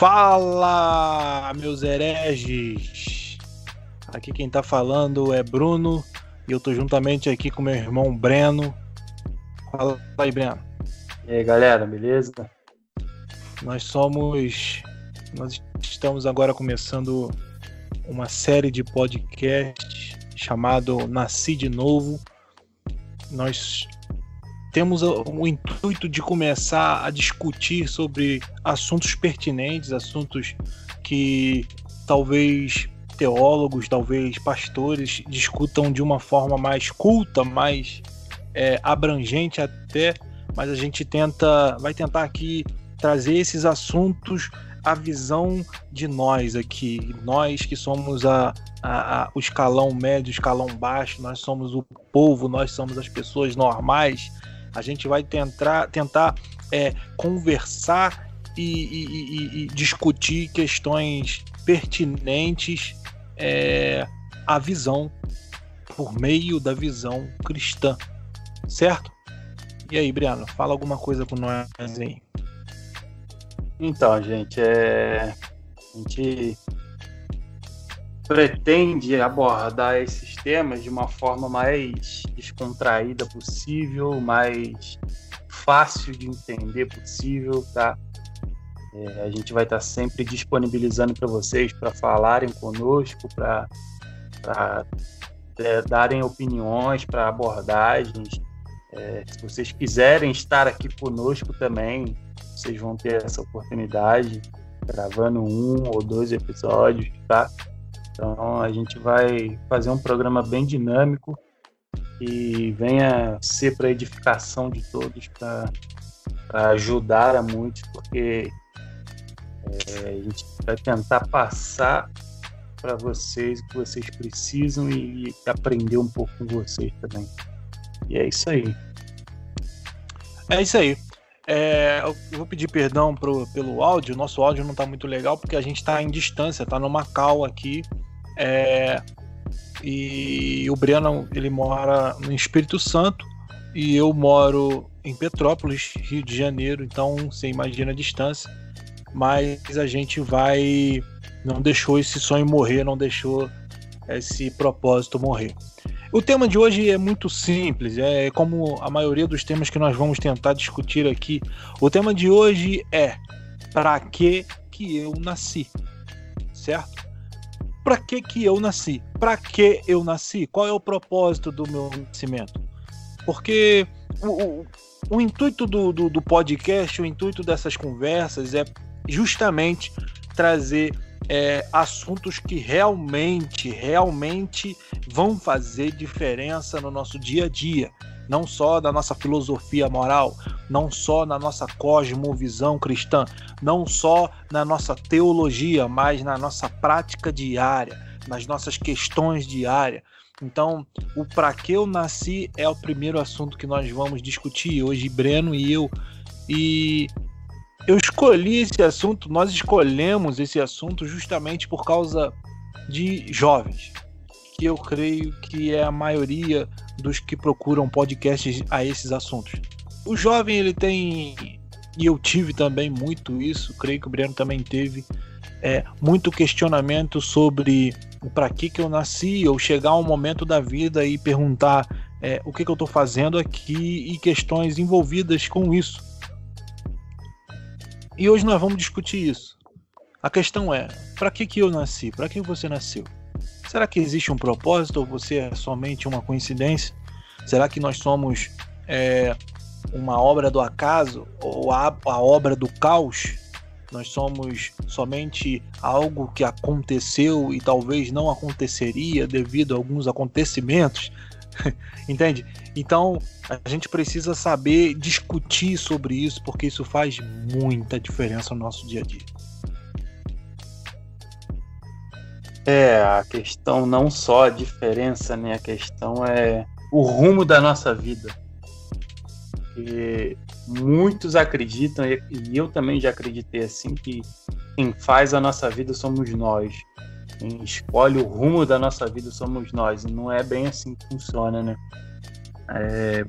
Fala, meus hereges! Aqui quem tá falando é Bruno e eu tô juntamente aqui com meu irmão Breno. Fala aí, Breno. E aí, galera, beleza? Nós somos. Nós estamos agora começando uma série de podcasts chamado Nasci de Novo. Nós temos o intuito de começar a discutir sobre assuntos pertinentes, assuntos que talvez teólogos, talvez pastores discutam de uma forma mais culta, mais é, abrangente até, mas a gente tenta, vai tentar aqui trazer esses assuntos a visão de nós aqui, nós que somos a, a, a, o escalão médio, o escalão baixo, nós somos o povo, nós somos as pessoas normais. A gente vai tentar, tentar é, conversar e, e, e, e, discutir questões pertinentes é, à visão, por meio da visão cristã, certo? E aí, Briano, fala alguma coisa com nós aí. Então, gente, é... a gente pretende abordar esses temas de uma forma mais descontraída possível, mais fácil de entender possível, tá? É, a gente vai estar sempre disponibilizando para vocês para falarem conosco, para é, darem opiniões para abordagens. É, se vocês quiserem estar aqui conosco também, vocês vão ter essa oportunidade gravando um ou dois episódios, tá? Então a gente vai fazer um programa bem dinâmico e venha ser para edificação de todos, para ajudar a muitos, porque é, a gente vai tentar passar para vocês o que vocês precisam e, aprender um pouco com vocês também. E é isso aí. É isso aí. É, eu vou pedir perdão pro, pelo áudio. Nosso áudio não está muito legal porque a gente está em distância, está numa cal aqui. É, e o Breno ele mora no Espírito Santo e eu moro em Petrópolis, Rio de Janeiro. Então você imagina a distância. Mas a gente vai. Não deixou esse sonho morrer, não deixou esse propósito morrer. O tema de hoje é muito simples, é como a maioria dos temas que nós vamos tentar discutir aqui. O tema de hoje é para que que eu nasci? Certo? Para que que eu nasci? Para que eu nasci? Qual é o propósito do meu nascimento? Porque o, o, o intuito do, do, do podcast, o intuito dessas conversas é justamente trazer é, assuntos que realmente, realmente vão fazer diferença no nosso dia a dia. Não só da nossa filosofia moral, não só na nossa cosmovisão cristã, não só na nossa teologia, mas na nossa prática diária, nas nossas questões diárias. Então, o para que eu nasci é o primeiro assunto que nós vamos discutir hoje, Breno e eu. E eu escolhi esse assunto, nós escolhemos esse assunto justamente por causa de jovens, que eu creio que é a maioria dos que procuram podcasts a esses assuntos. O jovem ele tem e eu tive também muito isso, creio que o Breno também teve é, muito questionamento sobre para que que eu nasci, ou chegar um momento da vida e perguntar é, o que, que eu estou fazendo aqui e questões envolvidas com isso. E hoje nós vamos discutir isso. A questão é: para que, que eu nasci? Para que você nasceu? Será que existe um propósito ou você é somente uma coincidência? Será que nós somos é, uma obra do acaso ou a, a obra do caos? Nós somos somente algo que aconteceu e talvez não aconteceria devido a alguns acontecimentos? Entende? Então, a gente precisa saber discutir sobre isso, porque isso faz muita diferença no nosso dia a dia. É, a questão não só a diferença, né? A questão é o rumo da nossa vida. E muitos acreditam, e eu também já acreditei assim, que quem faz a nossa vida somos nós. Quem escolhe o rumo da nossa vida somos nós. E não é bem assim que funciona, né? É,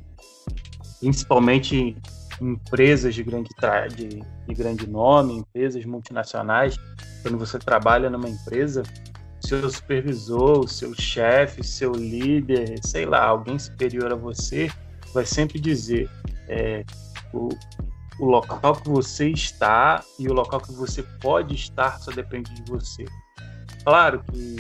principalmente empresas de grande, de, de grande nome, empresas multinacionais. Quando você trabalha numa empresa, seu supervisor, seu chefe, seu líder, sei lá, alguém superior a você, vai sempre dizer é, o, o local que você está e o local que você pode estar só depende de você. Claro que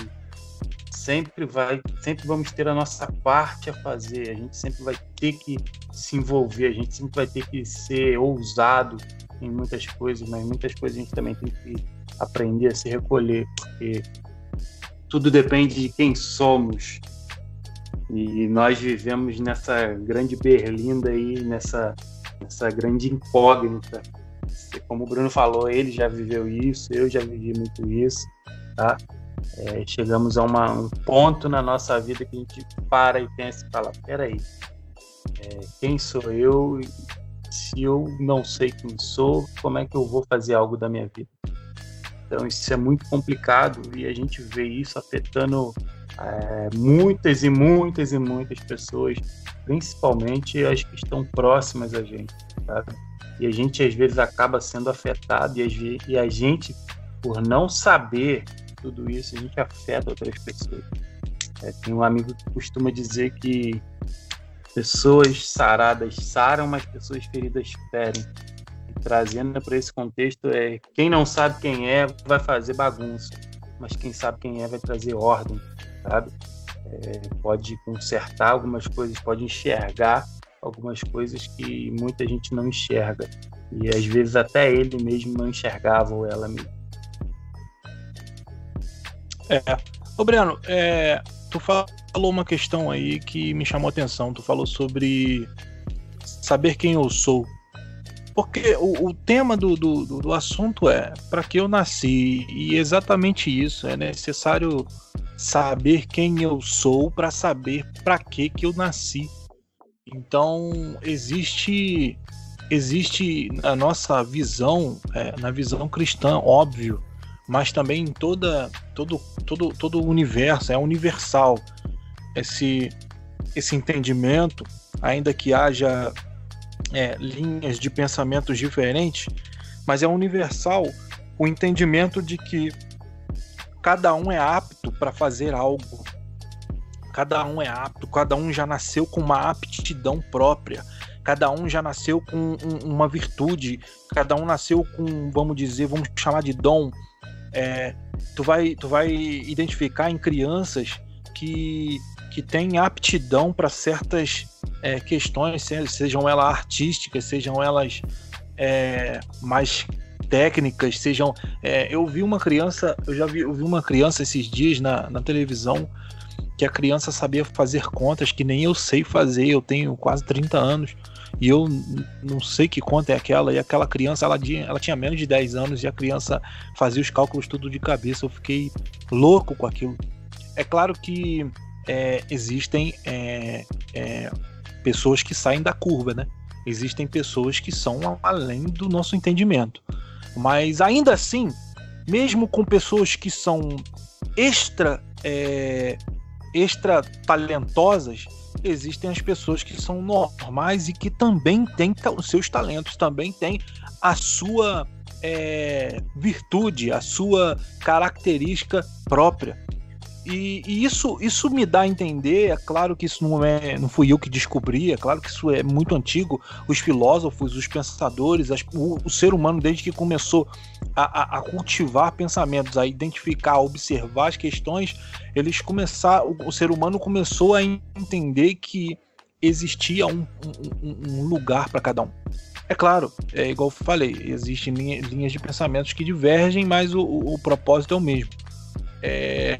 sempre vai, sempre vamos ter a nossa parte a fazer. A gente sempre vai ter que se envolver, a gente sempre vai ter que ser ousado em muitas coisas, mas muitas coisas a gente também tem que aprender a se recolher, porque tudo depende de quem somos. E nós vivemos nessa grande berlinda aí, nessa, nessa grande incógnita. Como o Bruno falou, ele já viveu isso, eu já vivi muito isso, tá? É, chegamos a uma, um ponto na nossa vida que a gente para e pensa e fala: peraí, é, quem sou eu? Se eu não sei quem sou, como é que eu vou fazer algo da minha vida? Então, isso é muito complicado e a gente vê isso afetando é, muitas e muitas e muitas pessoas, principalmente as que estão próximas a gente, sabe? E a gente às vezes acaba sendo afetado e e a gente, por não saber tudo isso, a gente afeta outras pessoas. É, tem um amigo que costuma dizer que pessoas saradas saram, mas pessoas feridas ferem. E trazendo para esse contexto, é quem não sabe quem é vai fazer bagunça, mas quem sabe quem é vai trazer ordem, sabe? É, pode consertar algumas coisas, pode enxergar algumas coisas que muita gente não enxerga. E às vezes até ele mesmo não enxergava ou ela mesmo. É. Ô, Breno, é, tu falou uma questão aí que me chamou a atenção. Tu falou sobre saber quem eu sou. Porque o, o tema do, do, do, assunto é para que eu nasci. E exatamente isso. É necessário saber quem eu sou para saber para que, que eu nasci. Então, existe existe na nossa visão, é, na visão cristã, óbvio, mas também em toda, todo, todo, todo o universo, é universal esse, esse entendimento, ainda que haja é, linhas de pensamentos diferentes, mas é universal o entendimento de que cada um é apto para fazer algo. Cada um é apto, cada um já nasceu com uma aptidão própria, cada um já nasceu com um, uma virtude, cada um nasceu com, vamos dizer, vamos chamar de dom, é, tu, vai, tu vai identificar em crianças que, que têm aptidão para certas é, questões, sejam elas artísticas, sejam elas é, mais técnicas, sejam. É, eu vi uma criança, eu já vi, eu vi uma criança esses dias na, na televisão que a criança sabia fazer contas que nem eu sei fazer, eu tenho quase 30 anos e eu não sei que conta é aquela, e aquela criança, ela, ela tinha menos de 10 anos, e a criança fazia os cálculos tudo de cabeça, eu fiquei louco com aquilo. É claro que é, existem é, é, pessoas que saem da curva, né? Existem pessoas que são além do nosso entendimento. Mas ainda assim, mesmo com pessoas que são extra, é, extra talentosas, existem as pessoas que são normais e que também têm os seus talentos, também têm a sua é, virtude, a sua característica própria. E, e, isso, isso me dá a entender, é claro que isso não, é, não fui eu que descobri, é claro que isso é muito antigo. Os filósofos, os pensadores, as, o, o, ser humano, desde que começou a, a, a, cultivar pensamentos, a identificar, a observar as questões, eles começaram, o, o ser humano começou a entender que existia um, um, um lugar para cada um. É claro, é igual eu falei, existem linha, linhas de pensamentos que divergem, mas o, o propósito é o mesmo. É,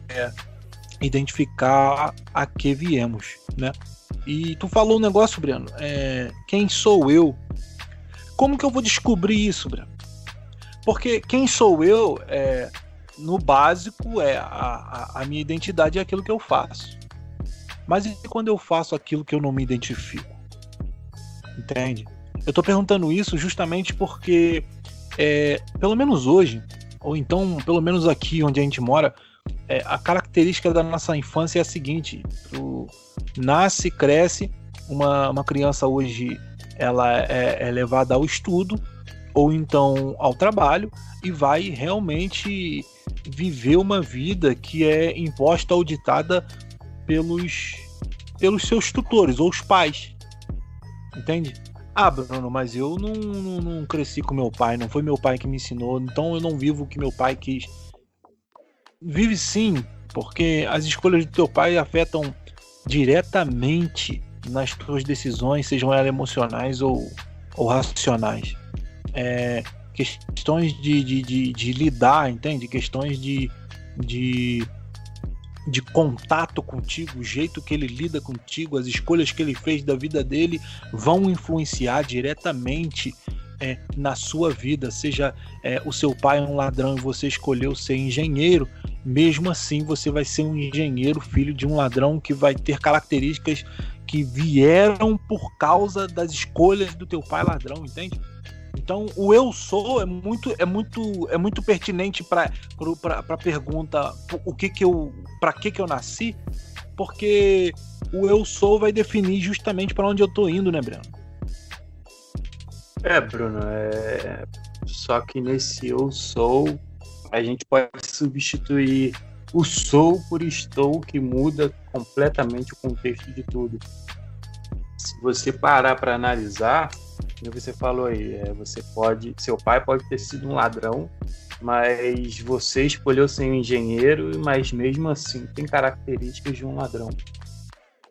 identificar a que viemos, né? E tu falou um negócio, Breno, é, quem sou eu? Como que eu vou descobrir isso, Breno? Porque quem sou eu, é, no básico, é a, a, minha identidade é aquilo que eu faço. Mas e quando eu faço aquilo que eu não me identifico? Entende? Eu tô perguntando isso justamente porque, é, pelo menos hoje, ou então pelo menos aqui onde a gente mora, é, a característica da nossa infância é a seguinte: tu nasce, cresce, uma, uma criança hoje ela é, é levada ao estudo ou então ao trabalho e vai realmente viver uma vida que é imposta ou ditada pelos, pelos seus tutores ou os pais. Entende? Ah, Bruno, mas eu não, não, não, cresci com meu pai, não foi meu pai que me ensinou, então eu não vivo o que meu pai quis. Vive sim, porque as escolhas do teu pai afetam diretamente nas tuas decisões, sejam elas emocionais ou, ou racionais. É, questões de, de, de, de, lidar, entende? Questões de, de, de contato contigo, o jeito que ele lida contigo, as escolhas que ele fez da vida dele vão influenciar diretamente é, na sua vida. Seja é, o seu pai é um ladrão e você escolheu ser engenheiro, mesmo assim você vai ser um engenheiro, filho de um ladrão que vai ter características que vieram por causa das escolhas do teu pai ladrão, entende? Então, o eu sou é muito é muito é muito pertinente para para pergunta o que que eu para que que eu nasci, porque o eu sou vai definir justamente para onde eu tô indo, né, Breno? É, Bruno, é... só que nesse eu sou a gente pode substituir o sou por estou, que muda completamente o contexto de tudo. Se você parar para analisar, como você falou aí, é, você pode, seu pai pode ter sido um ladrão, mas você escolheu ser um engenheiro, mas mesmo assim tem características de um ladrão.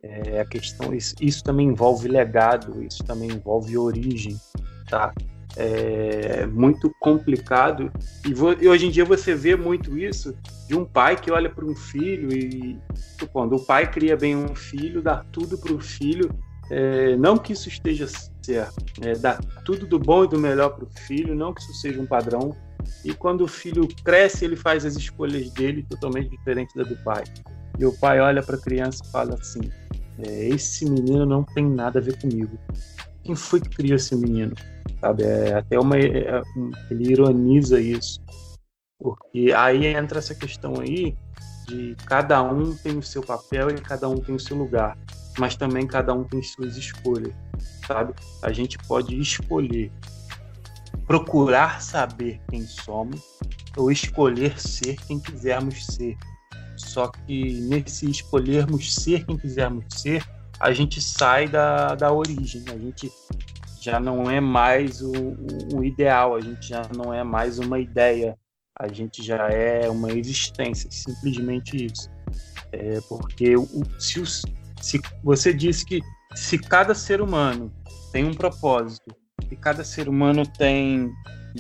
É, a questão isso, isso também envolve legado, isso também envolve origem, tá? É muito complicado e, vo, e hoje em dia você vê muito isso de um pai que olha para um filho e quando o pai cria bem um filho, dá tudo para o filho é, não que isso esteja certo, é, dá tudo do bom e do melhor para o filho, não que isso seja um padrão. E quando o filho cresce, ele faz as escolhas dele totalmente diferentes da do pai. E o pai olha para a criança e fala assim: é, esse menino não tem nada a ver comigo. Quem foi que criou esse menino? Sabe? É até uma é, ele ironiza isso, porque aí entra essa questão aí de cada um tem o seu papel e cada um tem o seu lugar mas também cada um tem suas escolhas, sabe? A gente pode escolher procurar saber quem somos ou escolher ser quem quisermos ser. Só que nesse escolhermos ser quem quisermos ser, a gente sai da, da origem, a gente já não é mais o, o, ideal, a gente já não é mais uma ideia, a gente já é uma existência, simplesmente isso. É porque o, se, os, se você disse que se cada ser humano tem um propósito e cada ser humano tem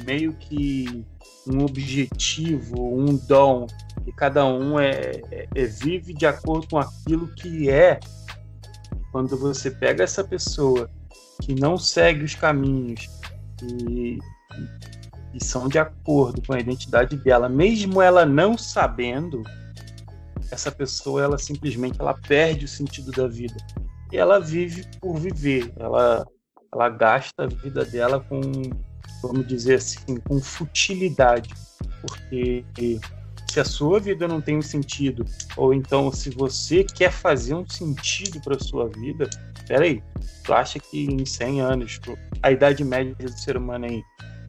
meio que um objetivo, um dom, e cada um é, é, é, vive de acordo com aquilo que é. Quando você pega essa pessoa que não segue os caminhos e, são de acordo com a identidade dela, mesmo ela não sabendo, essa pessoa ela simplesmente ela perde o sentido da vida. E ela vive por viver. Ela ela gasta a vida dela com vamos dizer assim com futilidade. Porque se a sua vida não tem um sentido ou então se você quer fazer um sentido para sua vida peraí tu acha que em 100 anos a idade média do ser humano aí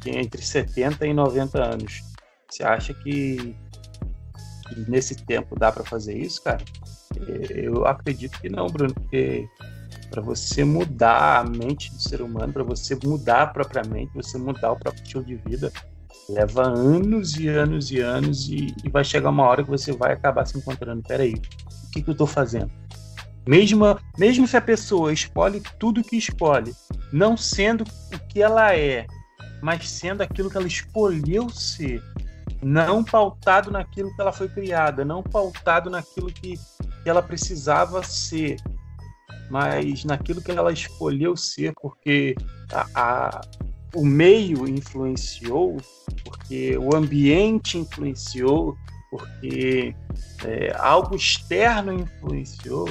é entre 70 e 90 anos você acha que nesse tempo dá para fazer isso, cara? É, eu acredito que não, Bruno, porque para você mudar a mente do ser humano, para você mudar a própria mente, você mudar o próprio estilo de vida, leva anos e anos e anos e, e vai chegar uma hora que você vai acabar se encontrando. Peraí, o que, que eu estou fazendo? Mesmo, mesmo se a pessoa escolhe tudo que escolhe, não sendo o que ela é, mas sendo aquilo que ela escolheu ser, não pautado naquilo que ela foi criada, não pautado naquilo que, que ela precisava ser, mas naquilo que ela escolheu ser, porque a, a, o meio influenciou, porque o ambiente influenciou, porque é, algo externo influenciou.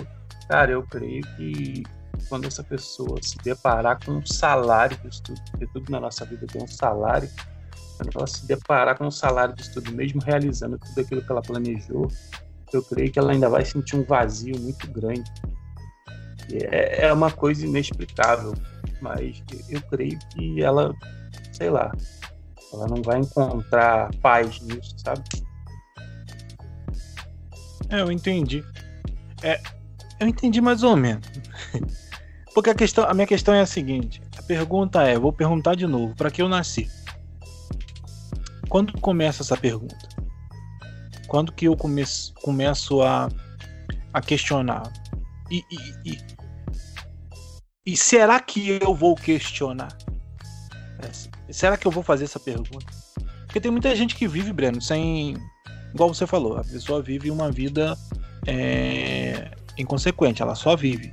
Cara, eu creio que quando essa pessoa se deparar com um salário, porque tudo na nossa vida tem um salário, quando ela se deparar com um salário de estudo, mesmo realizando tudo aquilo que ela planejou, eu creio que ela ainda vai sentir um vazio muito grande. É, é uma coisa inexplicável. mas eu creio que ela, sei lá, ela não vai encontrar paz nisso, sabe? É, eu entendi. É, eu entendi mais ou menos. Porque a, questão, a minha questão é a seguinte: a pergunta é, vou perguntar de novo, para que eu nasci? Quando começa essa pergunta? Quando que eu começo, a, a questionar? E, e, e, e será que eu vou questionar? Será que eu vou fazer essa pergunta? Porque tem muita gente que vive, Breno, sem. Igual você falou, a pessoa vive uma vida é, inconsequente, ela só vive.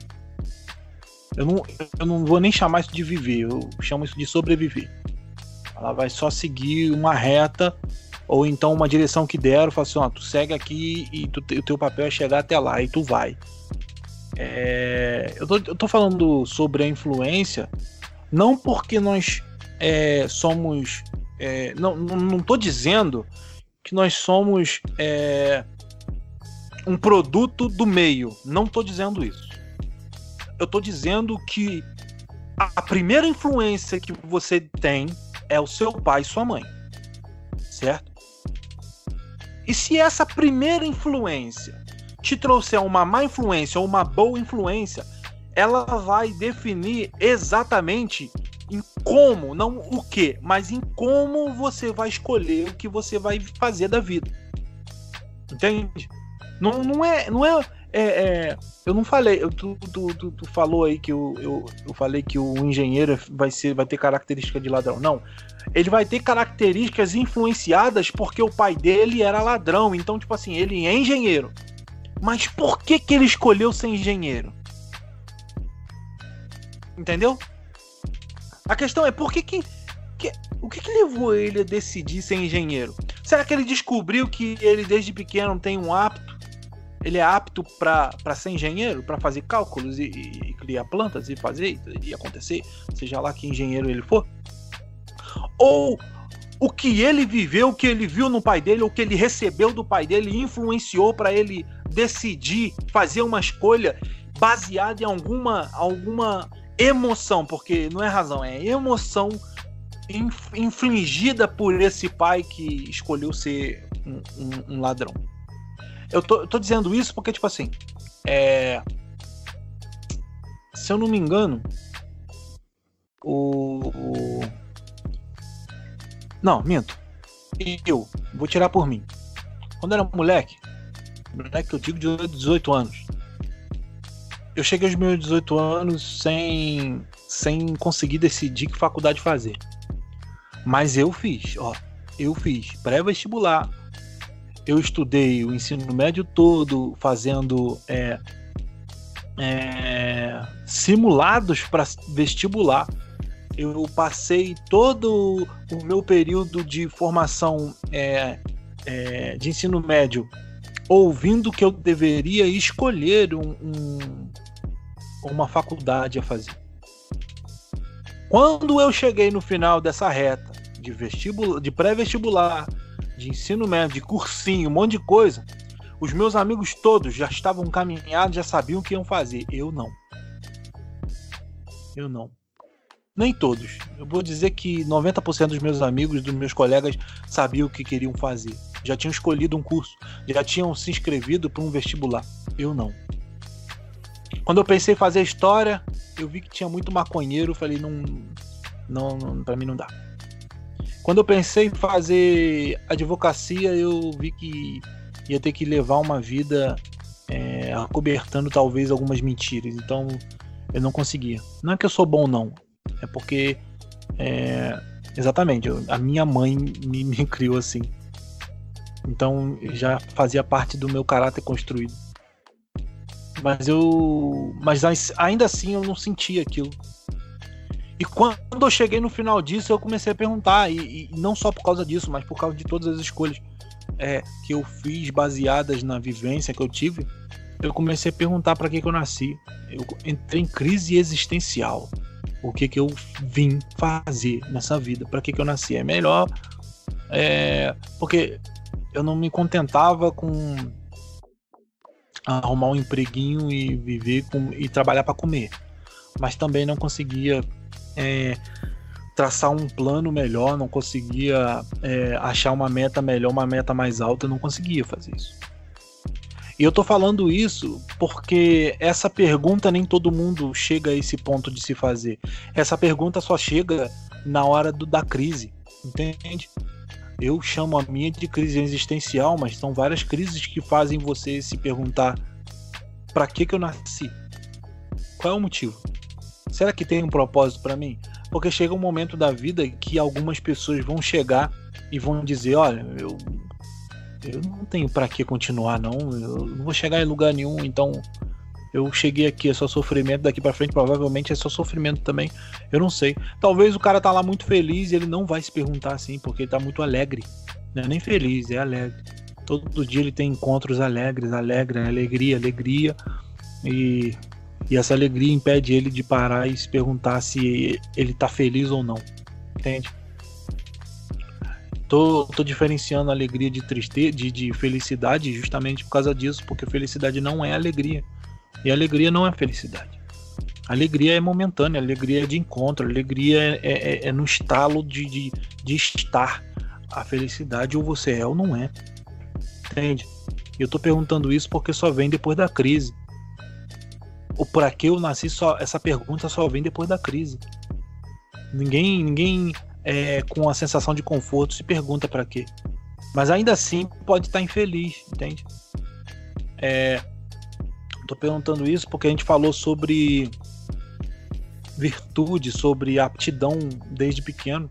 Eu não, eu não vou nem chamar isso de viver, eu chamo isso de sobreviver. Ela vai só seguir uma reta ou então uma direção que deram, fala assim, ó, tu segue aqui e tu, o teu papel é chegar até lá e tu vai. É, eu, tô, eu tô falando sobre a influência não porque nós é, somos. É, não, não tô dizendo que nós somos é, um produto do meio. Não tô dizendo isso. Eu tô dizendo que a primeira influência que você tem é o seu pai e sua mãe. Certo? E se essa primeira influência te trouxer uma má influência ou uma boa influência, ela vai definir exatamente em como, não o que, mas em como você vai escolher o que você vai fazer da vida. Entende? Não, não é. Não é, é, é eu não falei. Eu, tu, tu, tu, tu, falou aí que eu, eu, eu falei que o engenheiro vai, ser, vai ter característica de ladrão. Não. Ele vai ter características influenciadas porque o pai dele era ladrão. Então, tipo assim, ele é engenheiro. Mas por que, que ele escolheu ser engenheiro? Entendeu? A questão é por que que, que o que, que levou ele a decidir ser engenheiro? Será que ele descobriu que ele desde pequeno tem um apto? Ele é apto para ser engenheiro, para fazer cálculos e, e, criar plantas e fazer e acontecer, seja lá que engenheiro ele for? Ou o que ele viveu, o que ele viu no pai dele, o que ele recebeu do pai dele influenciou para ele decidir fazer uma escolha baseada em alguma alguma emoção, porque não é razão, é emoção infligida por esse pai que escolheu ser um, um, um ladrão. Eu tô, eu tô, dizendo isso porque, tipo assim, é... se eu não me engano, o, o... Não, minto. Eu, vou tirar por mim. Quando eu era moleque, moleque que eu digo de 18 anos, eu cheguei aos meus 18 anos sem, sem conseguir decidir que faculdade fazer. Mas eu fiz, ó. Eu fiz pré-vestibular. Eu estudei o ensino médio todo fazendo é, é, simulados para vestibular. Eu passei todo o meu período de formação é, é de ensino médio ouvindo que eu deveria escolher um, um, uma faculdade a fazer. Quando eu cheguei no final dessa reta de vestibular, de pré-vestibular, de ensino médio, de cursinho, um monte de coisa, os meus amigos todos já estavam caminhados, já sabiam o que iam fazer. Eu não. Eu não. Nem todos. Eu vou dizer que 90% dos meus amigos, dos meus colegas, sabiam o que queriam fazer. Já tinham escolhido um curso, já tinham se inscrevido para um vestibular. Eu não. Quando eu pensei em fazer história, eu vi que tinha muito maconheiro, falei, não, não, não para mim não dá. Quando eu pensei em fazer advocacia, eu vi que ia ter que levar uma vida é, talvez algumas mentiras. Então eu não conseguia. Não é que eu sou bom, não. É porque. É, exatamente, eu, a minha mãe me, me criou assim. Então já fazia parte do meu caráter construído. Mas eu. Mas ainda assim eu não senti aquilo. E quando eu cheguei no final disso, eu comecei a perguntar, e, e não só por causa disso, mas por causa de todas as escolhas é, que eu fiz baseadas na vivência que eu tive, eu comecei a perguntar para que, que eu nasci. Eu entrei em crise existencial. O que, que eu vim fazer nessa vida? Para que, que eu nasci? É melhor. É, porque eu não me contentava com arrumar um empreguinho e viver com, e trabalhar para comer. Mas também não conseguia é, traçar um plano melhor, não conseguia é, achar uma meta melhor, uma meta mais alta, não conseguia fazer isso. E eu tô falando isso porque essa pergunta nem todo mundo chega a esse ponto de se fazer. Essa pergunta só chega na hora do, da crise, entende? Eu chamo a minha de crise existencial, mas são várias crises que fazem você se perguntar: para que que eu nasci? Qual é o motivo? Será que tem um propósito para mim? Porque chega um momento da vida que algumas pessoas vão chegar e vão dizer: olha, eu eu não tenho para que continuar, não. Eu não vou chegar em lugar nenhum, então eu cheguei aqui, é só sofrimento, daqui para frente provavelmente é só sofrimento também. Eu não sei. Talvez o cara tá lá muito feliz e ele não vai se perguntar assim, porque ele tá muito alegre. Não é nem feliz, é alegre. Todo dia ele tem encontros alegres, alegre, alegria, alegria. E, e essa alegria impede ele de parar e se perguntar se ele tá feliz ou não. Entende? Tô, tô diferenciando alegria de tristeza, de, de felicidade justamente por causa disso, porque felicidade não é alegria. E alegria não é felicidade. Alegria é momentânea, alegria é de encontro, alegria é, é, é, é no estalo de, de, de estar. A felicidade ou você é ou não é. Entende? Eu tô perguntando isso porque só vem depois da crise. O para que eu nasci só essa pergunta só vem depois da crise. Ninguém ninguém é, com a sensação de conforto, se pergunta para quê. Mas ainda assim pode estar infeliz, entende? É, tô perguntando isso porque a gente falou sobre virtude, sobre aptidão desde pequeno.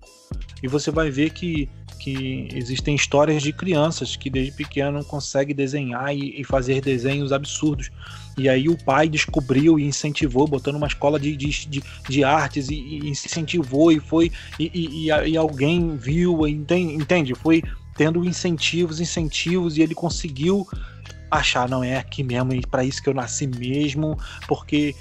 E você vai ver que, que existem histórias de crianças que desde pequeno conseguem desenhar e, e fazer desenhos absurdos. E aí o pai descobriu e incentivou, botando uma escola de, de, de, artes e, e, incentivou e foi e, e, alguém viu, entende? Foi tendo incentivos, incentivos e ele conseguiu achar, não é aqui mesmo, e para isso que eu nasci mesmo, porque.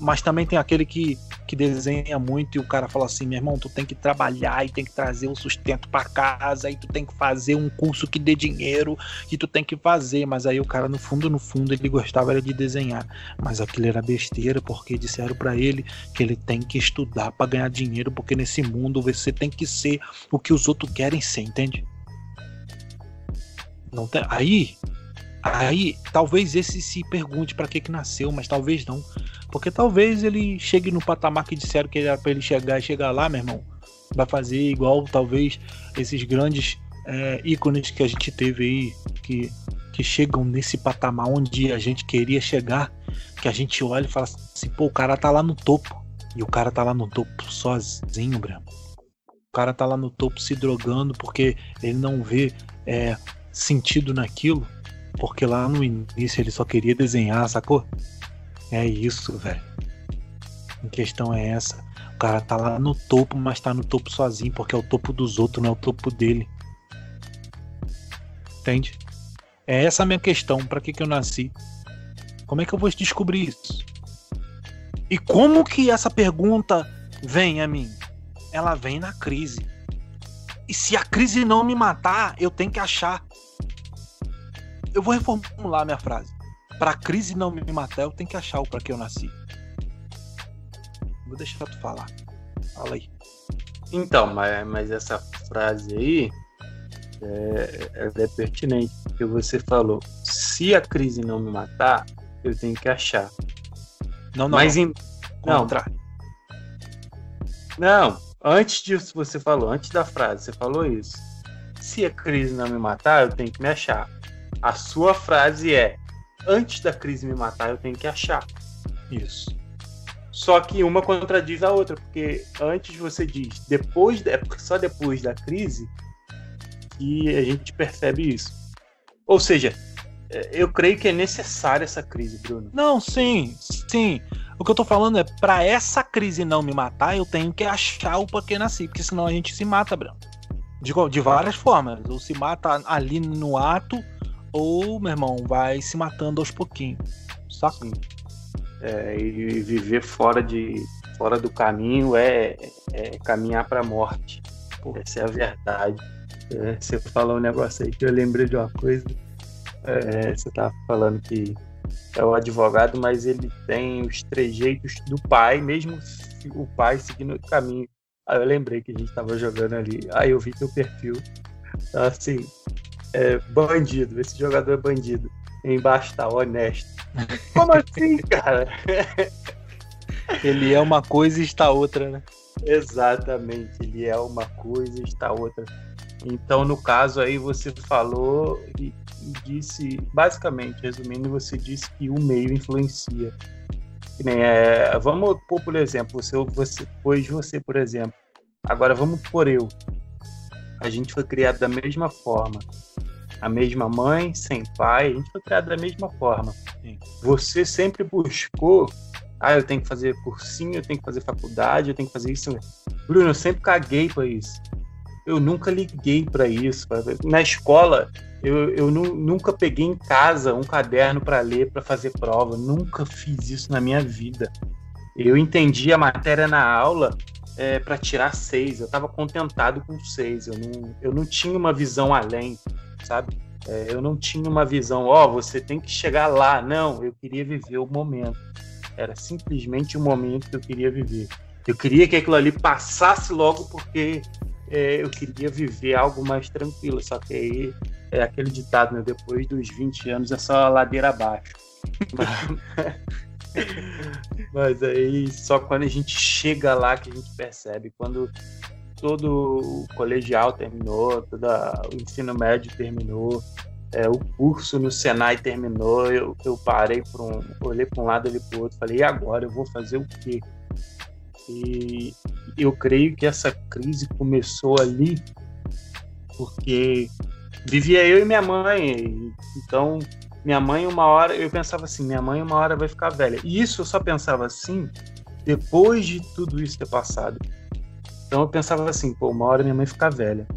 Mas também tem aquele que, que desenha muito e o cara fala assim: meu irmão, tu tem que trabalhar e tem que trazer o sustento para casa, e tu tem que fazer um curso que dê dinheiro, e tu tem que fazer. Mas aí o cara, no fundo, no fundo, ele gostava de desenhar, mas aquilo era besteira, porque disseram para ele que ele tem que estudar para ganhar dinheiro, porque nesse mundo você tem que ser o que os outros querem ser, entende? Não tem... Aí Aí, talvez esse se pergunte para que que nasceu, mas talvez não. Porque talvez ele chegue no patamar que disseram que era para ele chegar e chegar lá, meu irmão. Vai fazer igual, talvez, esses grandes é, ícones que a gente teve aí, que, que chegam nesse patamar onde a gente queria chegar, que a gente olha e fala assim, pô, o cara tá lá no topo. E o cara tá lá no topo sozinho, Breno. O cara tá lá no topo se drogando porque ele não vê é, sentido naquilo porque lá no início ele só queria desenhar, sacou? É isso, velho. A questão é essa. O cara tá lá no topo, mas tá no topo sozinho, porque é o topo dos outros, não é o topo dele. Entende? É essa a minha questão. Para que, que eu nasci? Como é que eu vou descobrir isso? E como que essa pergunta vem a mim? Ela vem na crise. E se a crise não me matar, eu tenho que achar eu vou reformular minha frase. Para a crise não me matar, eu tenho que achar o para que eu nasci. Vou deixar tu falar. Fala aí. Então, mas, mas essa frase aí é, é pertinente, porque você falou: se a crise não me matar, eu tenho que achar. Não, não. Mas. Em... Não. não, antes disso você falou, antes da frase, você falou isso. Se a crise não me matar, eu tenho que me achar. A sua frase é: antes da crise me matar, eu tenho que achar. Isso. Só que uma contradiz a outra, porque antes você diz, depois, é só depois da crise que a gente percebe isso. Ou seja, é, eu creio que é necessária essa crise, Bruno. Não, sim, sim. O que eu tô falando é, para essa crise não me matar, eu tenho que achar o porquê nasci, porque senão a gente se mata, Bruno. De, de várias formas. Ou se mata ali no ato, ou, meu irmão, vai se matando aos pouquinhos. Saca? É, e viver fora de fora do caminho é, é caminhar para a morte. Pô, essa é a verdade. É, você falou um negócio aí que eu lembrei de uma coisa. É, você tava falando que é o advogado, mas ele tem os trejeitos do pai, mesmo o pai seguindo o caminho. Aí eu lembrei que a gente tava jogando ali. Aí eu vi teu perfil. Assim, é, bandido, esse jogador é bandido. Embaixo tá honesto. Como assim, cara? Ele é uma coisa e está outra, né? Exatamente, ele é uma coisa e está outra. Então, no caso aí, você falou e, e disse, basicamente, resumindo, você disse que o meio influencia. Que nem é, vamos pôr, por exemplo, você, você, pois você, por exemplo. Agora vamos por eu. A gente foi criado da mesma forma. A mesma mãe, sem pai, a gente foi criado da mesma forma. Sim. Você sempre buscou ah, eu tenho que fazer cursinho, eu tenho que fazer faculdade, eu tenho que fazer isso. Bruno, eu sempre caguei para isso. Eu nunca liguei para isso. Na escola, eu, eu nu, nunca peguei em casa um caderno para ler, para fazer prova. Nunca fiz isso na minha vida. Eu entendi a matéria na aula é, para tirar seis. Eu estava contentado com seis. Eu não, eu não tinha uma visão além, sabe? É, eu não tinha uma visão, ó, oh, você tem que chegar lá. Não, eu queria viver o momento. Era simplesmente o momento que eu queria viver. Eu queria que aquilo ali passasse logo porque é, eu queria viver algo mais tranquilo. Só que aí é aquele ditado, né? Depois dos 20 anos é só ladeira abaixo. Mas aí só quando a gente chega lá que a gente percebe. Quando todo o colegial terminou, todo o ensino médio terminou, é, o curso no Senai terminou, eu, eu parei por um, olhei para um lado e para o outro, falei, e agora eu vou fazer o quê? E eu creio que essa crise começou ali porque vivia eu e minha mãe, então minha mãe uma hora, eu pensava assim, minha mãe uma hora vai ficar velha. E isso eu só pensava assim depois de tudo isso ter passado. Então eu pensava assim, pô, uma hora minha mãe ficar velha.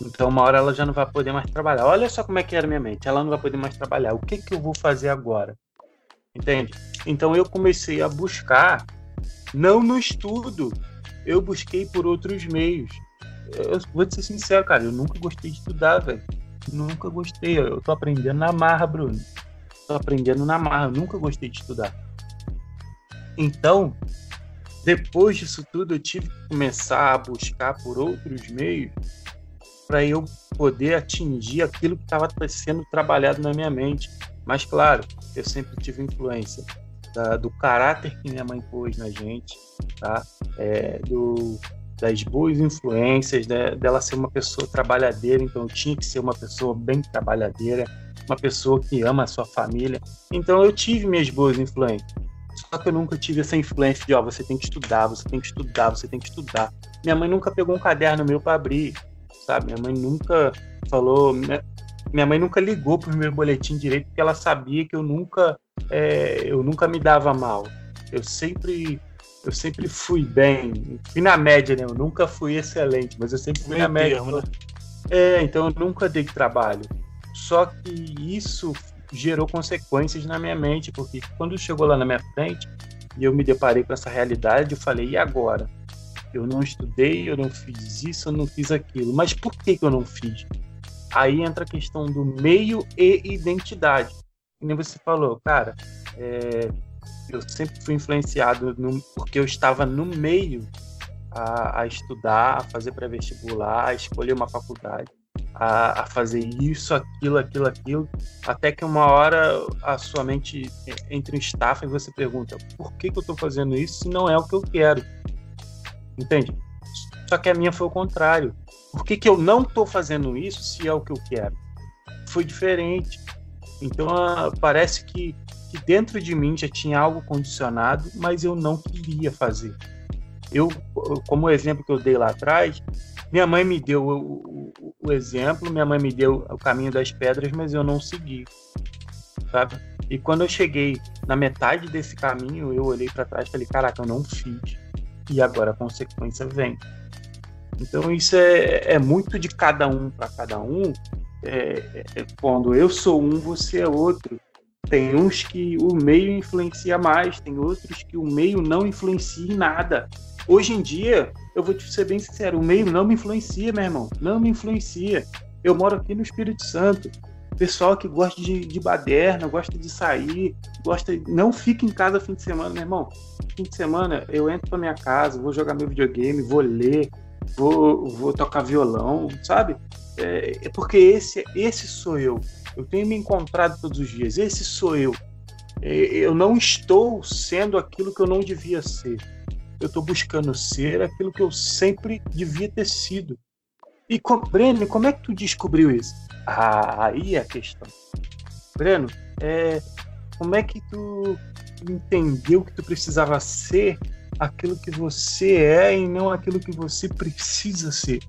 Então, uma hora ela já não vai poder mais trabalhar. Olha só como é que era minha mente. Ela não vai poder mais trabalhar. O que que eu vou fazer agora? Entende? Então, eu comecei a buscar, não no estudo, eu busquei por outros meios. Eu vou te ser sincero, cara, eu nunca gostei de estudar, velho. Nunca gostei. Eu tô aprendendo na marra, Bruno. Tô aprendendo na marra. Nunca gostei de estudar. Então, depois disso tudo, eu tive que começar a buscar por outros meios para eu poder atingir aquilo que estava sendo trabalhado na minha mente. Mas, claro, eu sempre tive influência da, do caráter que minha mãe pôs na gente, tá? É, do, das boas influências, né? dela ser uma pessoa trabalhadeira, então tinha que ser uma pessoa bem trabalhadeira, uma pessoa que ama a sua família. Então eu tive minhas boas influências. Só que eu nunca tive essa influência de, ó, você tem que estudar, você tem que estudar, você tem que estudar. Minha mãe nunca pegou um caderno meu para abrir sabe? Minha mãe nunca falou. Minha mãe nunca ligou pro meu boletim direito porque ela sabia que eu nunca, é, eu nunca me dava mal. Eu sempre, eu sempre fui bem, fui na média, né? Eu nunca fui excelente, mas eu sempre fui na média. Termo, né? É, então eu nunca dei trabalho. Só que isso gerou consequências na minha mente, porque quando chegou lá na minha frente e eu me deparei com essa realidade, eu falei: e agora? eu não estudei, eu não fiz isso, eu não fiz aquilo. Mas por que, que eu não fiz? Aí entra a questão do meio e identidade. Como você falou, cara, é, eu sempre fui influenciado no, porque eu estava no meio a, a estudar, a fazer pré-vestibular, a escolher uma faculdade, a, a, fazer isso, aquilo, aquilo, aquilo, até que uma hora a sua mente entra em estafa e você pergunta: por que, que eu estou fazendo isso se não é o que eu quero? Entende? Só que a minha foi o contrário. Por que, que eu não estou fazendo isso se é o que eu quero? Foi diferente. Então uh, parece que, que dentro de mim já tinha algo condicionado, mas eu não queria fazer. Eu, como o exemplo que eu dei lá atrás, minha mãe me deu o, o, o exemplo, minha mãe me deu o caminho das pedras, mas eu não segui, sabe? E quando eu cheguei na metade desse caminho, eu olhei para trás e falei: caraca, eu não fiz e agora a consequência vem. Então isso é, é muito de cada um para cada um. É, é, quando eu sou um, você é outro. Tem uns que o meio influencia mais, tem outros que o meio não influencia em nada. Hoje em dia, eu vou te ser bem sincero, o meio não me influencia, meu irmão, não me influencia. Eu moro aqui no Espírito Santo. pessoal que gosta de, de baderna, gosta de sair, gosta. Não fica em casa fim de semana, meu irmão. Fim de semana eu entro pra minha casa, vou jogar meu videogame, vou ler, vou, vou tocar violão, sabe? É, é porque esse, esse sou eu. Eu tenho me encontrado todos os dias. Esse sou eu. É, eu não estou sendo aquilo que eu não devia ser. Eu estou buscando ser aquilo que eu sempre devia ter sido. E, com, Breno, como é que tu descobriu isso? Ah, aí é a questão. Breno, é, como é que tu entendeu que tu precisava ser aquilo que você é e não aquilo que você precisa ser?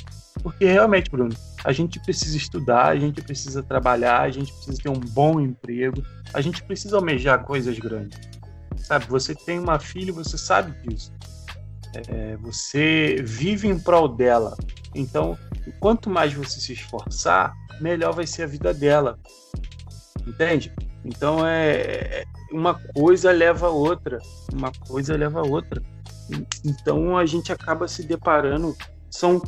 Porque realmente, Bruno, a gente precisa estudar, a gente precisa trabalhar, a gente precisa ter um bom emprego, a gente precisa almejar coisas grandes. Sabe, você tem uma filha, você sabe disso. É, você vive em prol dela. Então, quanto mais você se esforçar, melhor vai ser a vida dela. Entende? Então é uma coisa leva a outra, uma coisa leva a outra. Então a gente acaba se deparando são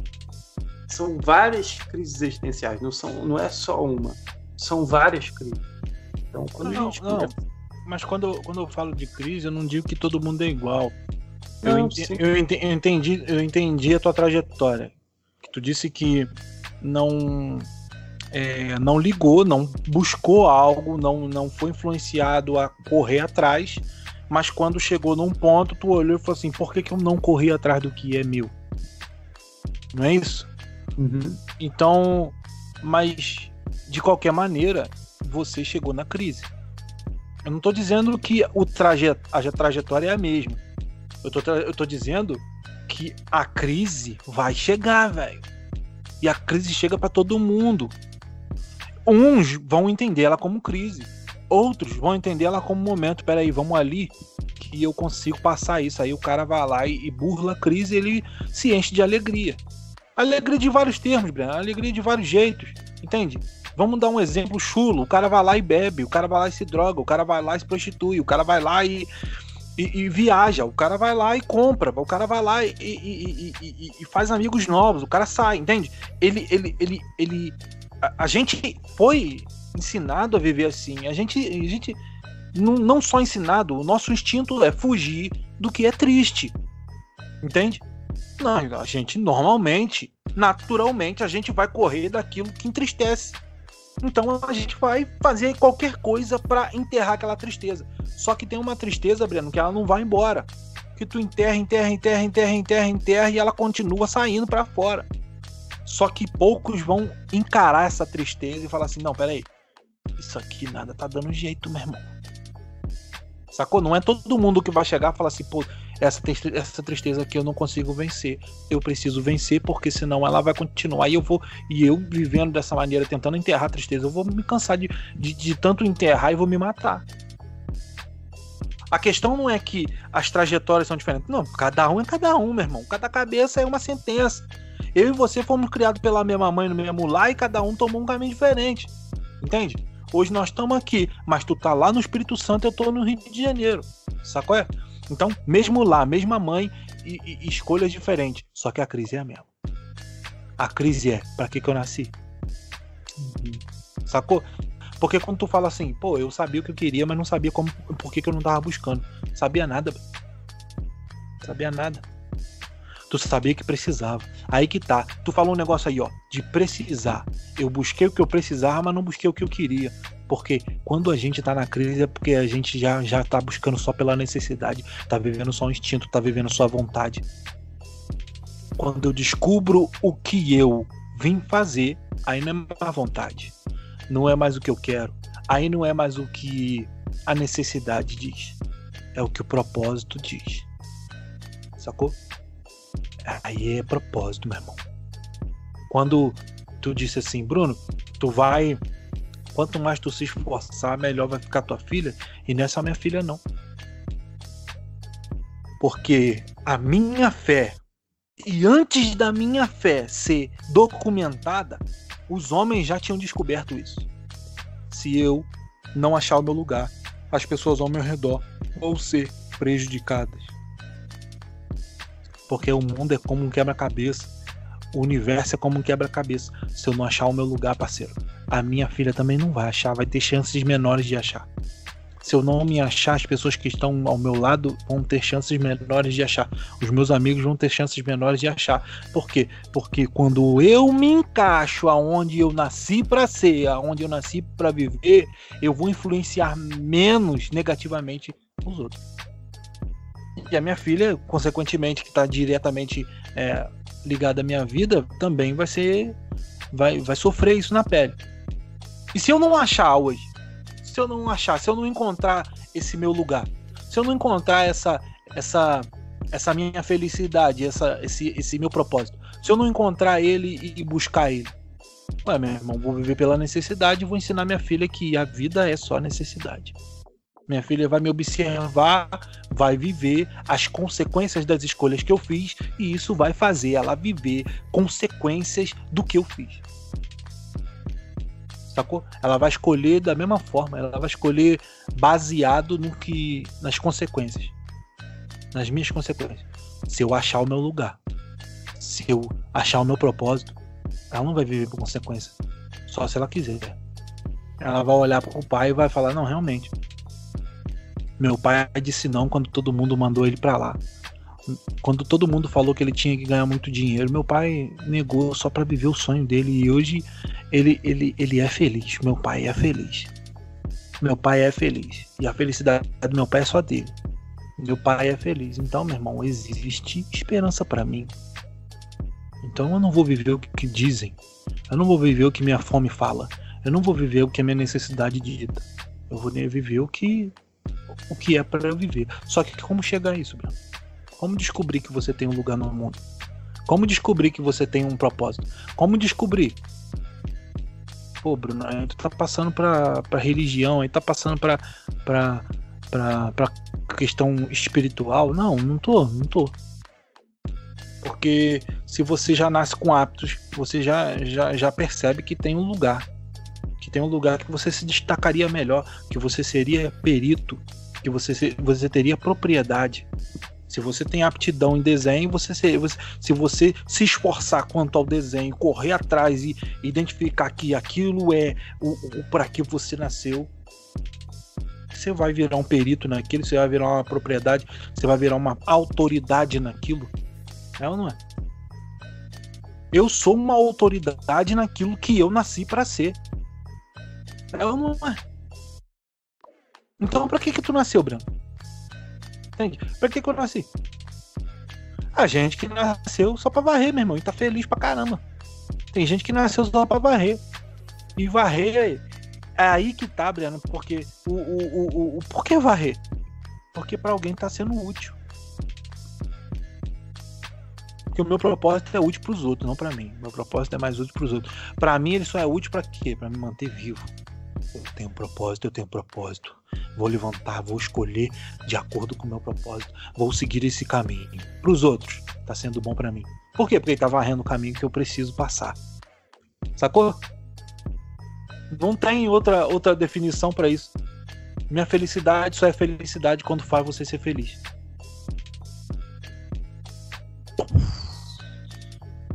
são várias crises existenciais, não são não é só uma, são várias crises. Então quando não, a gente não, mas quando quando eu falo de crise, eu não digo que todo mundo é igual. Eu, não, entendi, eu, entendi, eu entendi a tua trajetória. Que tu disse que não é, não ligou, não buscou algo, não, não foi influenciado a correr atrás, mas quando chegou num ponto, tu olhou e falou assim: por que, que eu não corri atrás do que é meu? Não é isso? Uhum. Então, mas de qualquer maneira, você chegou na crise. Eu não estou dizendo que o trajet a trajetória é a mesma. Eu tô, eu tô dizendo que a crise vai chegar, velho. E a crise chega para todo mundo. Uns vão entender ela como crise, outros vão entender ela como momento. Peraí, vamos ali que eu consigo passar isso. Aí o cara vai lá e, e burla a crise ele se enche de alegria. Alegria de vários termos, Breno. Alegria de vários jeitos. Entende? Vamos dar um exemplo chulo. O cara vai lá e bebe, o cara vai lá e se droga, o cara vai lá e se prostitui, o cara vai lá e, e, e viaja, o cara vai lá e compra, o cara vai lá e, e, e, faz amigos novos, o cara sai, entende? Ele, ele, ele, ele, a, a, gente foi ensinado a viver assim. A gente, a gente não, não só ensinado, o nosso instinto é fugir do que é triste, entende? Não, a gente normalmente, naturalmente, a gente vai correr daquilo que entristece. Então a gente vai fazer qualquer coisa para enterrar aquela tristeza. Só que tem uma tristeza, Breno, que ela não vai embora. Que tu enterra, enterra, enterra, enterra, enterra, enterra e ela continua saindo para fora. Só que poucos vão encarar essa tristeza e falar assim: não, peraí, isso aqui nada tá dando jeito, meu irmão. Sacou? Não é todo mundo que vai chegar e falar assim: pô, essa, essa tristeza aqui eu não consigo vencer. Eu preciso vencer porque senão ela vai continuar e eu vou e eu vivendo dessa maneira tentando enterrar a tristeza, eu vou me cansar de, de, de tanto enterrar e vou me matar. A questão não é que as trajetórias são diferentes. Não, cada um é cada um, meu irmão. Cada cabeça é uma sentença. Eu e você fomos criados pela mesma mãe no mesmo lar e cada um tomou um caminho diferente. Entende? Hoje nós estamos aqui, mas tu tá lá no Espírito Santo, eu tô no Rio de Janeiro. Sacou? É? Então, mesmo lá, mesma mãe e, e, escolhas diferentes. Só que a crise é a mesma. A crise é, para que que eu nasci? Uhum. Sacou? Porque quando tu fala assim, pô, eu sabia o que eu queria, mas não sabia como, por que, que eu não tava buscando. Sabia nada. Sabia nada. Tu sabia que precisava. Aí que tá. Tu falou um negócio aí, ó, de precisar. Eu busquei o que eu precisava, mas não busquei o que eu queria. Porque quando a gente tá na crise é porque a gente já, já tá buscando só pela necessidade, tá vivendo só o instinto, tá vivendo só a vontade. Quando eu descubro o que eu vim fazer, aí não é mais vontade. Não é mais o que eu quero. Aí não é mais o que a necessidade diz. É o que o propósito diz. Sacou? Aí é propósito, meu irmão. Quando tu disse assim, Bruno, tu vai Quanto mais tu se esforçar, melhor vai ficar tua filha. E nessa minha filha não. Porque a minha fé, e antes da minha fé ser documentada, os homens já tinham descoberto isso. Se eu não achar o meu lugar, as pessoas ao meu redor vão ser prejudicadas. Porque o mundo é como um quebra-cabeça. O universo é como um quebra-cabeça. Se eu não achar o meu lugar, parceiro, a minha filha também não vai achar, vai ter chances menores de achar. Se eu não me achar, as pessoas que estão ao meu lado vão ter chances menores de achar. Os meus amigos vão ter chances menores de achar. Por quê? Porque quando eu me encaixo aonde eu nasci para ser, aonde eu nasci para viver, eu vou influenciar menos negativamente os outros. E a minha filha, consequentemente, que está diretamente é, ligada à minha vida, também vai ser. Vai, vai sofrer isso na pele. E se eu não achar hoje, se eu não achar, se eu não encontrar esse meu lugar, se eu não encontrar essa essa essa minha felicidade, essa, esse, esse meu propósito, se eu não encontrar ele e buscar ele, ué, meu irmão, vou viver pela necessidade e vou ensinar minha filha que a vida é só necessidade. Minha filha vai me observar, vai viver as consequências das escolhas que eu fiz e isso vai fazer ela viver consequências do que eu fiz. Sacou? Ela vai escolher da mesma forma, ela vai escolher baseado no que nas consequências. Nas minhas consequências. Se eu achar o meu lugar, se eu achar o meu propósito, ela não vai viver por consequência. Só se ela quiser. Ela vai olhar para o pai e vai falar: "Não, realmente, meu pai disse não quando todo mundo mandou ele para lá. Quando todo mundo falou que ele tinha que ganhar muito dinheiro, meu pai negou só para viver o sonho dele e hoje ele, ele, ele é feliz. Meu pai é feliz. Meu pai é feliz. E a felicidade do meu pai é só dele. Meu pai é feliz. Então, meu irmão, existe esperança para mim. Então eu não vou viver o que dizem. Eu não vou viver o que minha fome fala. Eu não vou viver o que a minha necessidade dita. Eu vou viver o que o que é para viver. Só que como chegar a isso, Bruno? Como descobrir que você tem um lugar no mundo? Como descobrir que você tem um propósito? Como descobrir? Pô, Bruno, aí tu tá passando pra, pra religião, aí tá passando pra, pra, pra, pra questão espiritual. Não, não tô, não tô. Porque se você já nasce com hábitos, você já, já, já percebe que tem um lugar. Que tem um lugar que você se destacaria melhor, que você seria perito, que você, você teria propriedade. Se você tem aptidão em desenho, você, você, se você se esforçar quanto ao desenho, correr atrás e identificar que aquilo é o, o para que você nasceu, você vai virar um perito naquilo, você vai virar uma propriedade, você vai virar uma autoridade naquilo. É ou não é? Eu sou uma autoridade naquilo que eu nasci para ser. É é? Então, pra que que tu nasceu, Branco? Entende? Pra que que eu nasci? A gente que nasceu só pra varrer, meu irmão, e tá feliz pra caramba. Tem gente que nasceu só pra varrer. E varrer é aí que tá, Breno, porque o, o, o, o por que varrer? Porque para alguém tá sendo útil. Porque o meu propósito é útil para os outros, não para mim. Meu propósito é mais útil para os outros. Para mim ele só é útil para quê? Para me manter vivo. Eu tenho um propósito, eu tenho um propósito. Vou levantar, vou escolher de acordo com o meu propósito. Vou seguir esse caminho. Para os outros, tá sendo bom para mim. Por quê? Porque ele tá varrendo o caminho que eu preciso passar. Sacou? Não tem outra, outra definição para isso. Minha felicidade só é felicidade quando faz você ser feliz.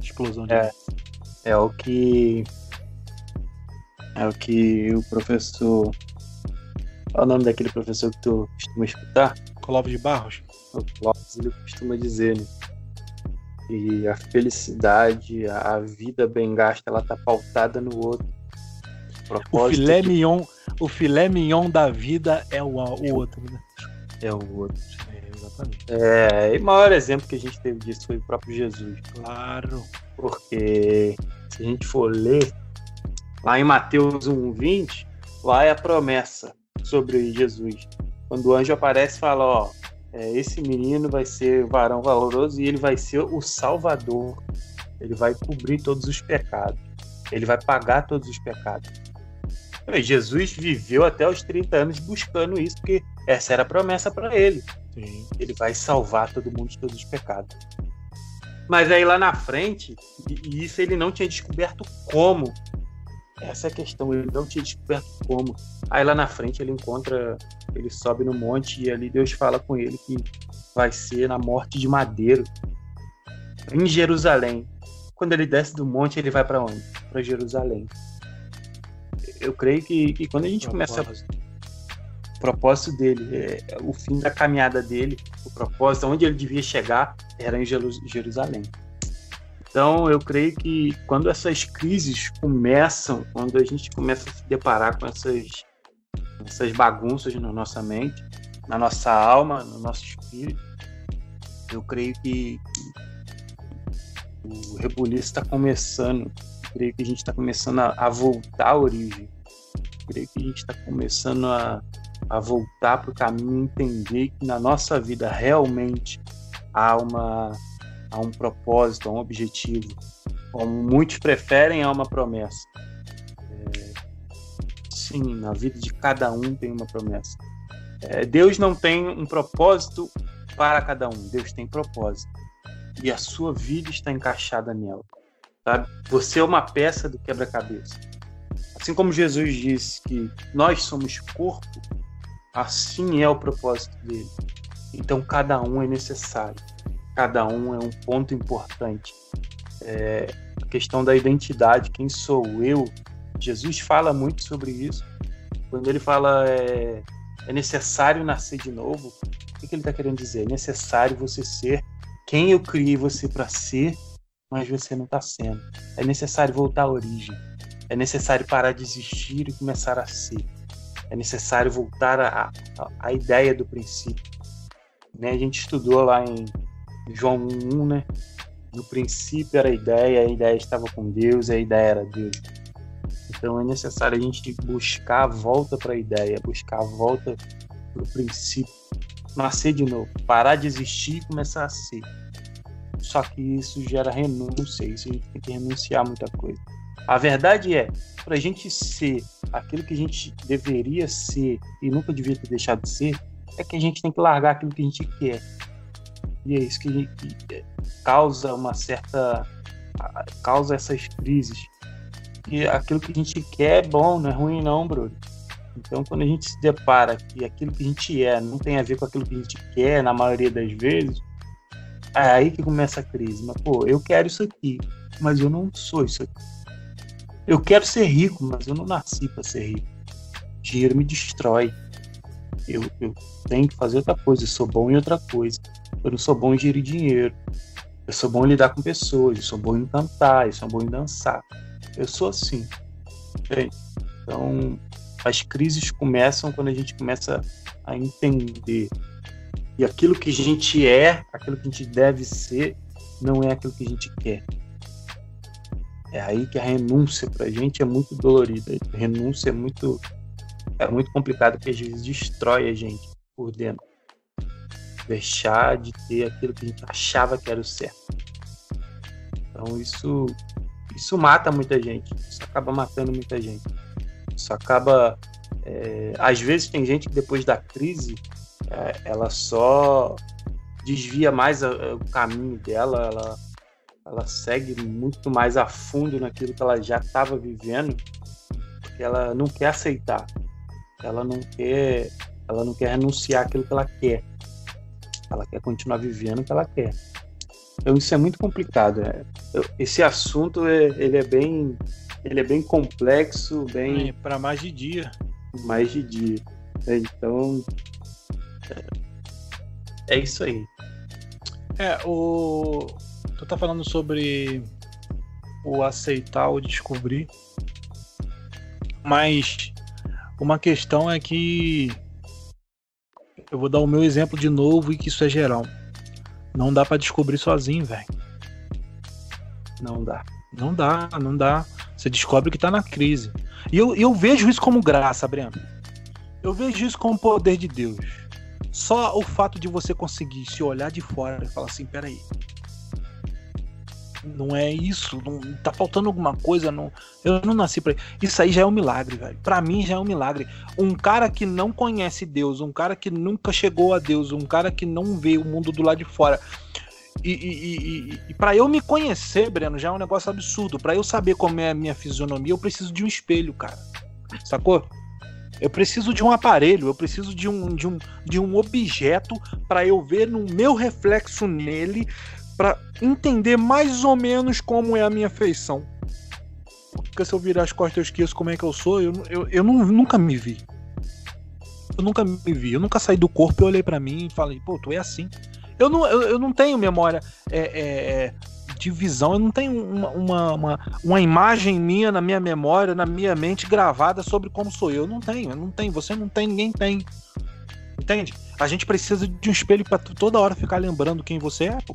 Explosão de. É, é o que é o que o professor. Qual é o nome daquele professor que tu costuma escutar? Clóvis de Barros? O Clóvis ele costuma dizer, né? E a felicidade, a vida bem gasta, ela tá pautada no outro. O, o filé que... mignon, o filé mignon da vida é o, o outro, né? É o outro. É, exatamente. É, e o maior exemplo que a gente teve disso foi o próprio Jesus. Claro. Porque se a gente for ler Lá em Mateus 1:20, lá é a promessa sobre Jesus. Quando o anjo aparece, fala, ó, é, esse menino vai ser varão valoroso e ele vai ser o salvador. Ele vai cobrir todos os pecados. Ele vai pagar todos os pecados. Jesus viveu até os 30 anos buscando isso, porque essa era a promessa para ele. Sim. Ele vai salvar todo mundo de todos os pecados. Mas aí lá na frente, e isso ele não tinha descoberto como essa é a questão, ele não tinha descoberto como. Aí lá na frente ele encontra, ele sobe no monte e ali Deus fala com ele que vai ser na morte de madeiro em Jerusalém. Quando ele desce do monte, ele vai para onde? Para Jerusalém. eu creio que, que quando a gente começa o propósito dele, é, o fim da caminhada dele, o propósito, onde ele devia chegar, era em Jerusalém. Então, eu creio que quando essas crises começam, quando a gente começa a se deparar com essas, essas bagunças na nossa mente, na nossa alma, no nosso espírito, eu creio que, o rebuliço está começando. Eu creio que a gente está começando a, a, voltar à origem. Eu creio que a gente está começando a, a voltar para o caminho entender que na nossa vida realmente há uma a um propósito, a um objetivo. Como muitos preferem, a uma promessa. É, sim, na vida de cada um tem uma promessa. É, Deus não tem um propósito para cada um, Deus tem propósito. E a sua vida está encaixada nela. Sabe? Você é uma peça do quebra-cabeça. Assim como Jesus disse que nós somos corpo, assim é o propósito dele. Então cada um é necessário cada um é um ponto importante. É, a questão da identidade, quem sou eu? Jesus fala muito sobre isso. Quando ele fala é, é necessário nascer de novo, o que, que ele está querendo dizer? É necessário você ser quem eu criei você para ser, mas você não está sendo. É necessário voltar à origem. É necessário parar de existir e começar a ser. É necessário voltar à, à ideia do princípio. Né? A gente estudou lá em João 1, né? No princípio era a ideia, a ideia estava com Deus, a ideia era Deus. Então é necessário a gente buscar a volta para a ideia, buscar a volta para o princípio, nascer de novo, parar de existir e começar a ser. Só que isso gera renúncia, isso a gente tem que renunciar a muita coisa. A verdade é, para a gente ser aquilo que a gente deveria ser e nunca devia ter deixado de ser, é que a gente tem que largar aquilo que a gente quer e é isso que, que causa uma certa. causa essas crises. E aquilo que a gente quer é bom, não é ruim, não, Bruno. Então, quando a gente se depara que aquilo que a gente é não tem a ver com aquilo que a gente quer, na maioria das vezes, é aí que começa a crise. Mas, pô, eu quero isso aqui, mas eu não sou isso aqui. Eu quero ser rico, mas eu não nasci para ser rico. Dinheiro me destrói. Eu, eu tenho que fazer outra coisa, eu sou bom em outra coisa. Eu não sou bom em gerir dinheiro. Eu sou bom em lidar com pessoas, eu sou bom em cantar, eu sou bom em dançar. Eu sou assim. Então, as crises começam quando a gente começa a entender. E aquilo que a gente é, aquilo que a gente deve ser, não é aquilo que a gente quer. É aí que a renúncia pra gente é muito dolorida. A renúncia é muito é muito complicado porque às vezes destrói a gente por dentro. Deixar de ter aquilo que a gente achava que era o certo. Então isso isso mata muita gente. Isso acaba matando muita gente. Isso acaba é, às vezes tem gente que depois da crise é, ela só desvia mais a, a, o caminho dela, ela, ela segue muito mais a fundo naquilo que ela já estava vivendo, porque ela não quer aceitar ela não quer, ela não quer renunciar àquilo que ela quer. Ela quer continuar vivendo o que ela quer. Então isso é muito complicado. Né? Esse assunto é, ele é bem, ele é bem complexo, bem é, para mais de dia. Mais de dia. Então é, é isso aí. É o tu tá falando sobre o aceitar, o descobrir, mas uma questão é que eu vou dar o meu exemplo de novo e que isso é geral. Não dá para descobrir sozinho, velho. Não dá. Não dá, não dá. Você descobre que tá na crise. E eu, eu vejo isso como graça, Breno. Eu vejo isso como poder de Deus. Só o fato de você conseguir se olhar de fora e falar assim, peraí, não é isso, não tá faltando alguma coisa, não, eu não nasci para isso aí já é um milagre, velho. Para mim já é um milagre. Um cara que não conhece Deus, um cara que nunca chegou a Deus, um cara que não vê o mundo do lado de fora. E, e, e, e para eu me conhecer, Breno, já é um negócio absurdo. Para eu saber como é a minha fisionomia, eu preciso de um espelho, cara. Sacou? Eu preciso de um aparelho, eu preciso de um, de um, de um objeto para eu ver no meu reflexo nele para entender mais ou menos como é a minha feição. Porque se eu virar as costas eu esqueço como é que eu sou, eu, eu, eu não, nunca me vi. Eu nunca me vi, eu nunca saí do corpo e olhei para mim e falei, pô, tu é assim. Eu não, eu, eu não tenho memória é, é, é de visão, eu não tenho uma, uma, uma, uma, imagem minha na minha memória, na minha mente gravada sobre como sou eu. Eu não tenho, eu não tenho, você não tem, ninguém tem. Entende? A gente precisa de um espelho para toda hora ficar lembrando quem você é, pô.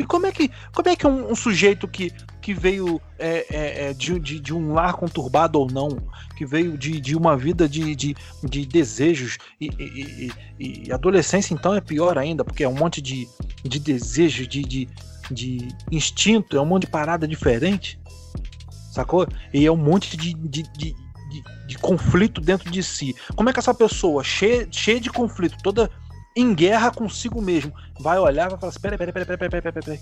E como é que, como é que um, um sujeito que, que veio é, é, é, de, de, de, um lar conturbado ou não, que veio de, de uma vida de, de, de desejos e, e, e, e, adolescência então é pior ainda, porque é um monte de, de desejo, de, de, de instinto, é um monte de parada diferente, sacou? E é um monte de, de, de, de, de conflito dentro de si. Como é que essa pessoa, cheia, cheia de conflito, toda em guerra consigo mesmo, vai olhar vai falar assim: peraí, peraí, peraí, peraí.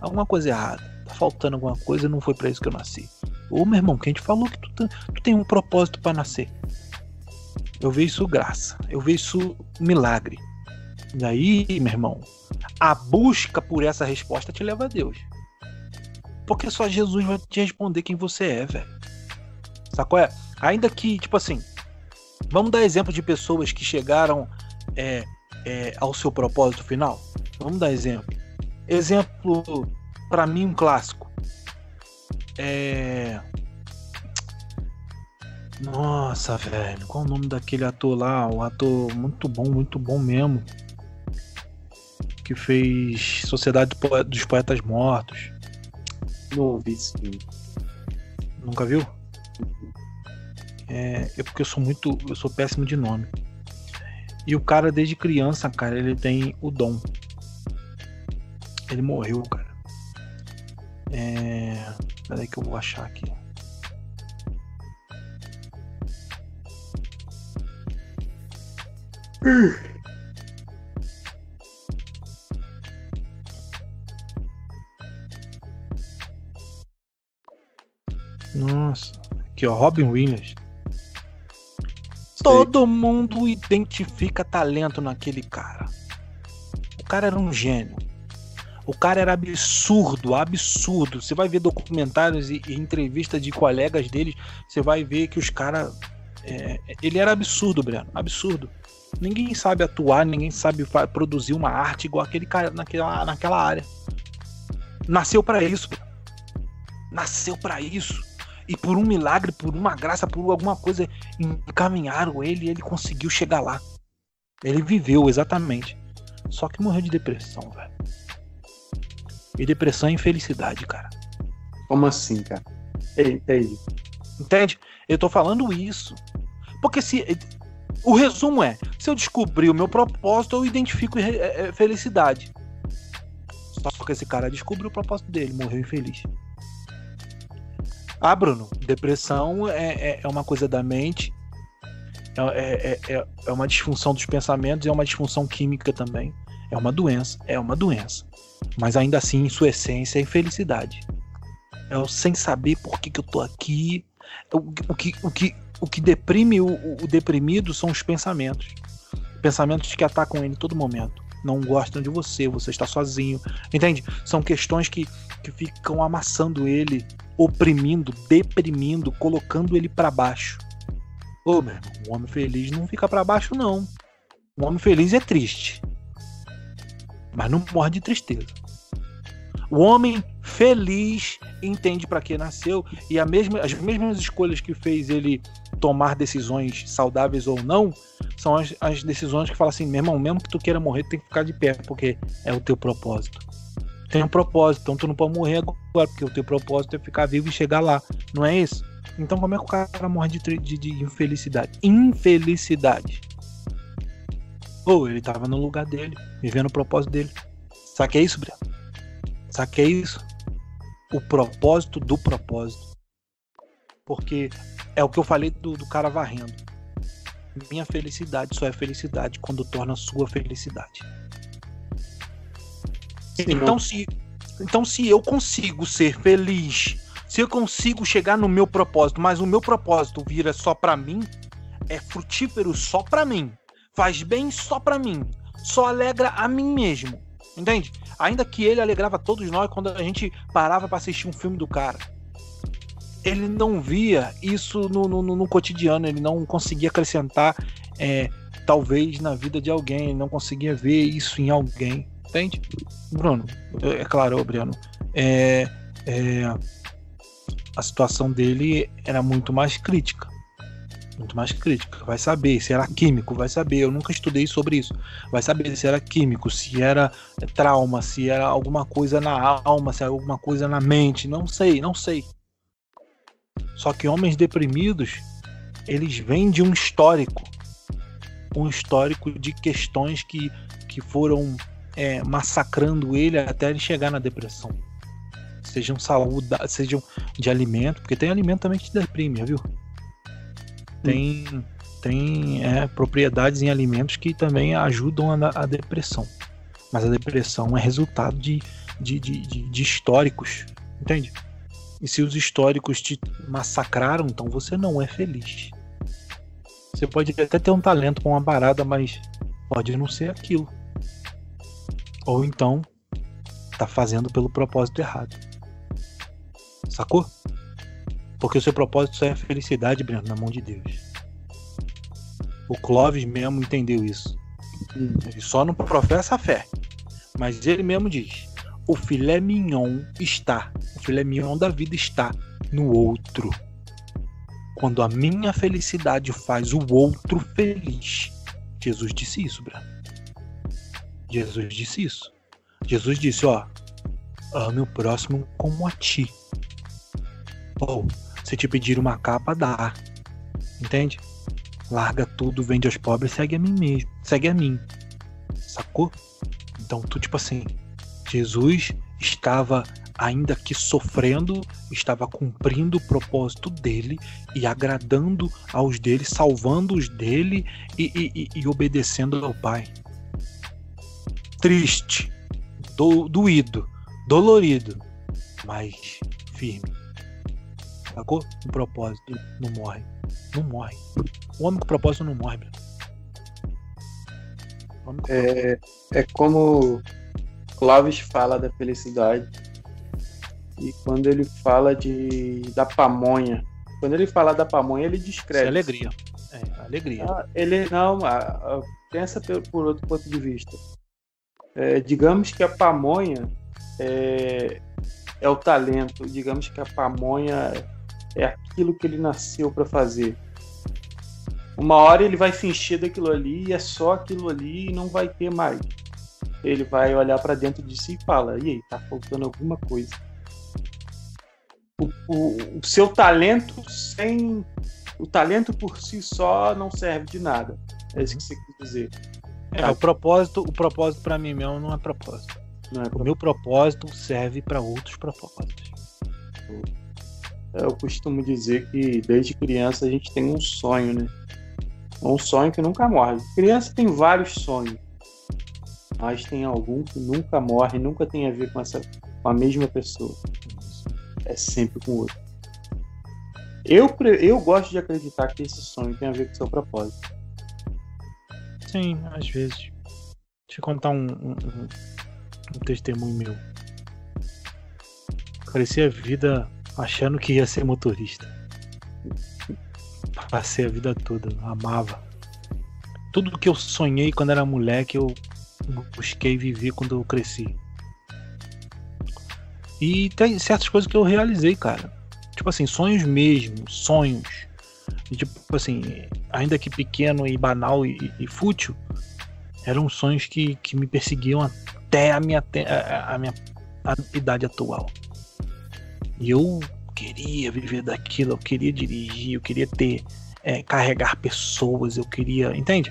Alguma coisa errada. Tá faltando alguma coisa não foi para isso que eu nasci. Ô meu irmão, quem te falou que tu, tu tem um propósito para nascer? Eu vejo isso graça. Eu vejo isso milagre. E aí, meu irmão, a busca por essa resposta te leva a Deus. Porque só Jesus vai te responder quem você é, velho. Sacou? É? Ainda que, tipo assim, vamos dar exemplo de pessoas que chegaram é, é, ao seu propósito final? Vamos dar exemplo. Exemplo, para mim, um clássico. É. Nossa, velho, qual o nome daquele ator lá? O ator muito bom, muito bom mesmo. Que fez Sociedade dos Poetas Mortos. Não vi sim. Nunca viu? É, é porque eu sou muito. Eu sou péssimo de nome. E o cara, desde criança, cara, ele tem o dom. Ele morreu, cara. É. Peraí que eu vou achar aqui. Nossa, aqui ó, Robin Williams. Todo mundo identifica talento naquele cara. O cara era um gênio. O cara era absurdo, absurdo. Você vai ver documentários e, e entrevistas de colegas deles, você vai ver que os caras. É, ele era absurdo, Breno. Absurdo. Ninguém sabe atuar, ninguém sabe produzir uma arte igual aquele cara naquela, naquela área. Nasceu para isso. Nasceu para isso e por um milagre, por uma graça, por alguma coisa, encaminharam ele e ele conseguiu chegar lá. Ele viveu exatamente. Só que morreu de depressão, velho. E depressão é infelicidade, cara. Como assim, cara? Entendi. Entende? Eu tô falando isso. Porque se. O resumo é: se eu descobrir o meu propósito, eu identifico é, é, felicidade. Só que esse cara descobriu o propósito dele, morreu infeliz. Ah, Bruno, depressão é, é, é uma coisa da mente, é, é, é, é uma disfunção dos pensamentos, é uma disfunção química também. É uma doença, é uma doença. Mas ainda assim, em sua essência, é infelicidade. É o sem saber por que, que eu tô aqui. O, o, que, o, que, o que deprime o, o deprimido são os pensamentos. Pensamentos que atacam ele todo momento não gostam de você, você está sozinho. Entende? São questões que, que ficam amassando ele oprimindo, deprimindo, colocando ele para baixo. Ô, meu irmão, um homem feliz não fica para baixo, não. Um homem feliz é triste. Mas não morre de tristeza. O homem feliz entende para que nasceu e mesma, as mesmas escolhas que fez ele tomar decisões saudáveis ou não são as, as decisões que falam assim: meu irmão, mesmo que tu queira morrer, tem que ficar de pé, porque é o teu propósito tem um propósito, então tu não pode morrer agora, porque o teu propósito é ficar vivo e chegar lá, não é isso? Então como é que o cara morre de, de, de infelicidade? Infelicidade. Ou ele tava no lugar dele, vivendo o propósito dele. Sabe que é isso, Breno? Sabe que é isso? O propósito do propósito. Porque é o que eu falei do, do cara varrendo. Minha felicidade só é felicidade quando torna sua felicidade. Então se, então, se eu consigo ser feliz, se eu consigo chegar no meu propósito, mas o meu propósito vira só para mim, é frutífero só para mim, faz bem só para mim, só alegra a mim mesmo. Entende? Ainda que ele alegrava todos nós quando a gente parava para assistir um filme do cara. ele não via isso no, no, no cotidiano, ele não conseguia acrescentar, é, talvez, na vida de alguém, ele não conseguia ver isso em alguém, entende? Bruno, é claro, ô Briano, é, é, a situação dele era muito mais crítica. Muito mais crítica. Vai saber se era químico, vai saber. Eu nunca estudei sobre isso. Vai saber se era químico, se era trauma, se era alguma coisa na alma, se era alguma coisa na mente. Não sei, não sei. Só que homens deprimidos, eles vêm de um histórico. Um histórico de questões que, que foram é, massacrando ele até ele chegar na depressão. Sejam saúde, sejam de alimento, porque tem alimento também que te deprime, viu? Tem, tem é, propriedades em alimentos que também ajudam a, a, depressão. Mas a depressão é resultado de, de, de, de, de históricos, entende? E se os históricos te massacraram, então você não é feliz. Você pode até ter um talento com uma parada, mas pode não ser aquilo. Ou então tá fazendo pelo propósito errado. Sacou? Porque o seu propósito só é felicidade, Breno, na mão de Deus. O Clóvis mesmo entendeu isso. Ele só não professa a fé. Mas ele mesmo diz: o filé mignon está, o filé mignon da vida está no outro. Quando a minha felicidade faz o outro feliz. Jesus disse isso, Breno. Jesus disse isso. Jesus disse, ó, ame o próximo como a ti. Ou, se te pedir uma capa, dá. Entende? Larga tudo, vende aos pobres, segue a mim mesmo. Segue a mim. Sacou? Então, tu, tipo assim, Jesus estava ainda que sofrendo, estava cumprindo o propósito dele e agradando aos dele, salvando os dele e, e, e obedecendo ao Pai. Triste, do, doído, dolorido, mas firme. Sacou? Um propósito não morre. Não morre. O homem com propósito não morre, É, é como Clóvis fala da felicidade. E quando ele fala de da pamonha, quando ele fala da pamonha, ele descreve. É alegria. É, alegria. Ah, ele não, pensa por outro ponto de vista. É, digamos que a pamonha é, é o talento, digamos que a pamonha é aquilo que ele nasceu para fazer. Uma hora ele vai fingir daquilo ali e é só aquilo ali e não vai ter mais ele vai olhar para dentro de si e fala: e aí, tá faltando alguma coisa. O, o, o, seu talento sem. O talento por si só não serve de nada. É isso que você quis dizer. É, o propósito, o propósito para mim mesmo não é propósito. Não é propósito. O meu propósito serve para outros propósitos. Eu costumo dizer que desde criança a gente tem um sonho, né? Um sonho que nunca morre. Criança tem vários sonhos mas tem algum que nunca morre, nunca tem a ver com, essa, com a mesma pessoa. É sempre com o outro. Eu, eu gosto de acreditar que esse sonho tem a ver com o seu propósito. Sim, às vezes. Deixa eu contar um, um, um testemunho meu. Cresci a vida achando que ia ser motorista. Passei a vida toda, amava. Tudo que eu sonhei quando era moleque, eu busquei viver quando eu cresci. E tem certas coisas que eu realizei, cara. Tipo assim, sonhos mesmo, sonhos. E, tipo assim, ainda que pequeno e banal e, e fútil, eram sonhos que, que me perseguiam até a minha, a, a minha a idade atual. E eu queria viver daquilo, eu queria dirigir, eu queria ter, é, carregar pessoas, eu queria, entende?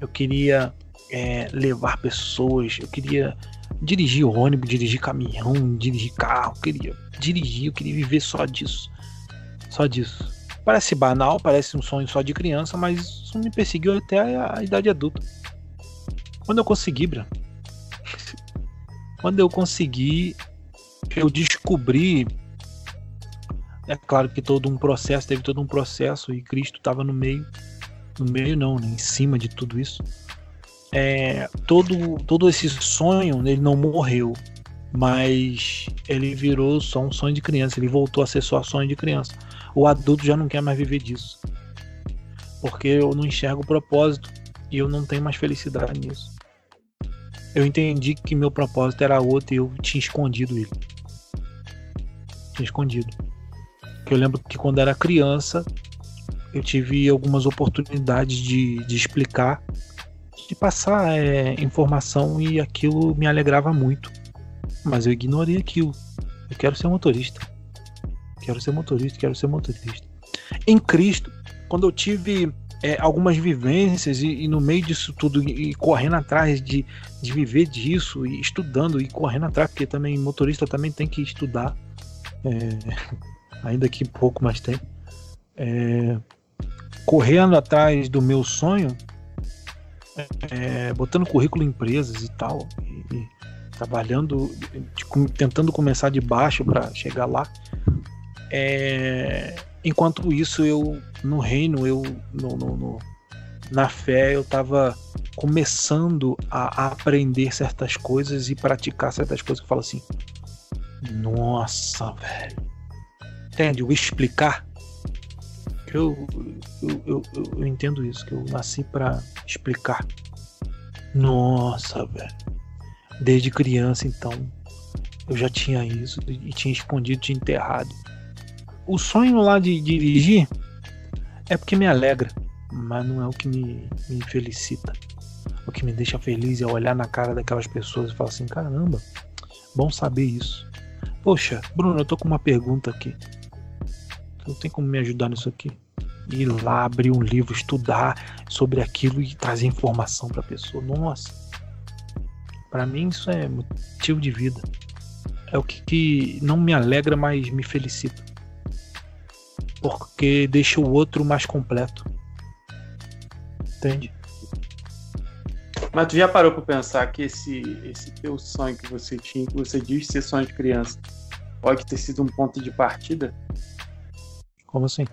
Eu queria é, levar pessoas, eu queria dirigir ônibus, dirigir caminhão, dirigir carro, eu queria dirigir, eu queria viver só disso. Só disso. Parece banal, parece um sonho só de criança, mas isso me perseguiu até a, idade adulta. Quando eu consegui, Bran, quando eu consegui, eu descobri. É claro que todo um processo, teve todo um processo e Cristo estava no meio. No meio, não, né, em cima de tudo isso é, todo, todo esse sonho ele não morreu, mas ele virou só um sonho de criança, ele voltou a ser só sonho de criança. O adulto já não quer mais viver disso. Porque eu não enxergo o propósito e eu não tenho mais felicidade nisso. Eu entendi que meu propósito era outro e eu tinha escondido ele. Tinha escondido. Eu lembro que quando era criança, eu tive algumas oportunidades de, de explicar, de passar é, informação e aquilo me alegrava muito. Mas eu ignorei aquilo. Eu quero ser motorista. Quero ser motorista, quero ser motorista. Em Cristo, quando eu tive é, algumas vivências e, e, no meio disso tudo e, e correndo atrás de, de viver disso e estudando e correndo atrás, porque também motorista também tem que estudar, é, ainda que pouco mais tempo. É, correndo atrás do meu sonho, é, botando currículo em empresas e tal, e, trabalhando, de, tentando começar de baixo para chegar lá. É, enquanto isso, eu no reino, eu no, no, no na fé, eu estava começando a, aprender certas coisas e praticar certas coisas que eu falo assim. Nossa, velho. Entende? O explicar. Eu, eu, eu, eu entendo isso, que eu nasci para explicar. Nossa, velho. Desde criança, então, eu já tinha isso e tinha escondido, tinha enterrado. O sonho lá de dirigir é porque me alegra, mas não é o que me, me felicita. O que me deixa feliz é olhar na cara daquelas pessoas e falar assim: caramba, bom saber isso. Poxa, Bruno, eu tô com uma pergunta aqui. Não tem como me ajudar nisso aqui? Ir lá, abrir um livro, estudar sobre aquilo e trazer informação para a pessoa. Nossa, para mim isso é motivo de vida. É o que, que não me alegra, mas me felicita. Porque deixa o outro mais completo. Entende? Mas tu já parou para pensar que esse, esse teu sonho que você tinha, que você diz ser sonho de criança, pode ter sido um ponto de partida? Como assim?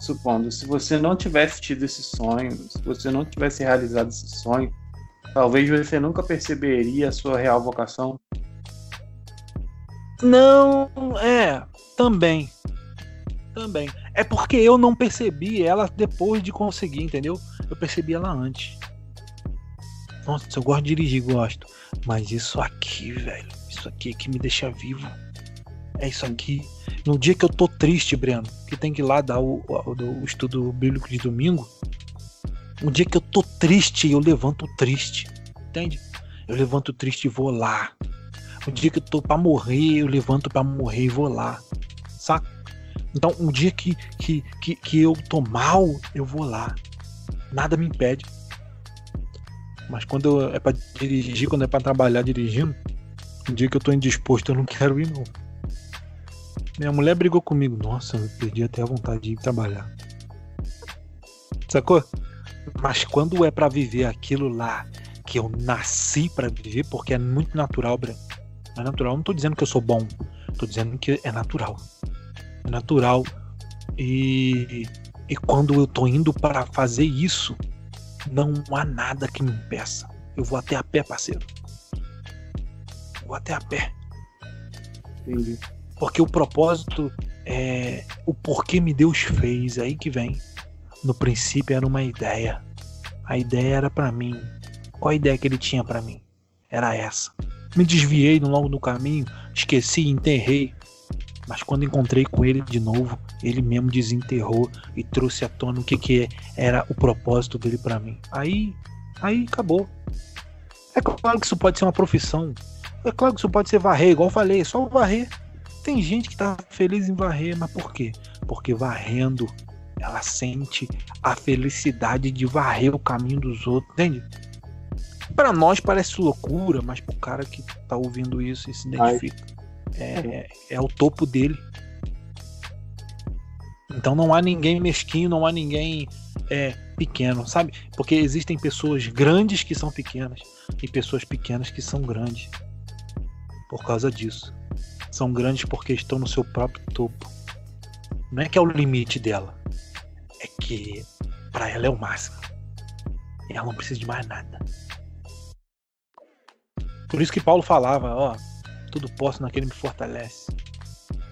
Supondo, se você não tivesse tido esse sonho, se você não tivesse realizado esse sonho, Talvez você nunca perceberia a sua real vocação. Não, é, também. Também. É porque eu não percebi ela depois de conseguir, entendeu? Eu percebi ela antes. Nossa, eu gosto de dirigir, gosto. Mas isso aqui, velho, isso aqui é que me deixa vivo. É isso aqui. No dia que eu tô triste, Breno, que tem que ir lá dar o, o, o estudo bíblico de domingo, um dia que eu tô triste, eu levanto triste. Entende? Eu levanto triste e vou lá. Um dia que eu tô pra morrer, eu levanto pra morrer e vou lá. Saca? Então, um dia que, que, que, que eu tô mal, eu vou lá. Nada me impede. Mas quando é para dirigir, quando é para trabalhar dirigindo, um dia que eu tô indisposto, eu não quero ir, não. Minha mulher brigou comigo. Nossa, eu perdi até a vontade de ir trabalhar. Sacou? Mas quando é para viver aquilo lá que eu nasci para viver, porque é muito natural, Breno. É natural. Eu não tô dizendo que eu sou bom, tô dizendo que é natural. É natural. E, e quando eu tô indo para fazer isso, não há nada que me impeça. Eu vou até a pé, parceiro. Vou até a pé. Entendi. Porque o propósito é o porquê me Deus fez, aí que vem. No princípio era uma ideia. A ideia era para mim. Qual a ideia que ele tinha para mim? Era essa. Me desviei no longo do caminho, esqueci, enterrei. Mas quando encontrei com ele de novo, ele mesmo desenterrou e trouxe à tona o que, que era o propósito dele para mim. Aí, aí acabou. É claro que isso pode ser uma profissão. É claro que isso pode ser varrer, igual eu falei, é só varrer. Tem gente que tá feliz em varrer, mas por quê? Porque varrendo ela sente a felicidade de varrer o caminho dos outros, entende? Para nós parece loucura, mas pro cara que tá ouvindo isso e se identifica, é, é, o topo dele. Então não há ninguém mesquinho, não há ninguém é, pequeno, sabe? Porque existem pessoas grandes que são pequenas e pessoas pequenas que são grandes. Por causa disso. São grandes porque estão no seu próprio topo. Não é que é o limite dela é que para ela é o máximo. E ela não precisa de mais nada. Por isso que Paulo falava, ó, tudo posso naquele que me fortalece.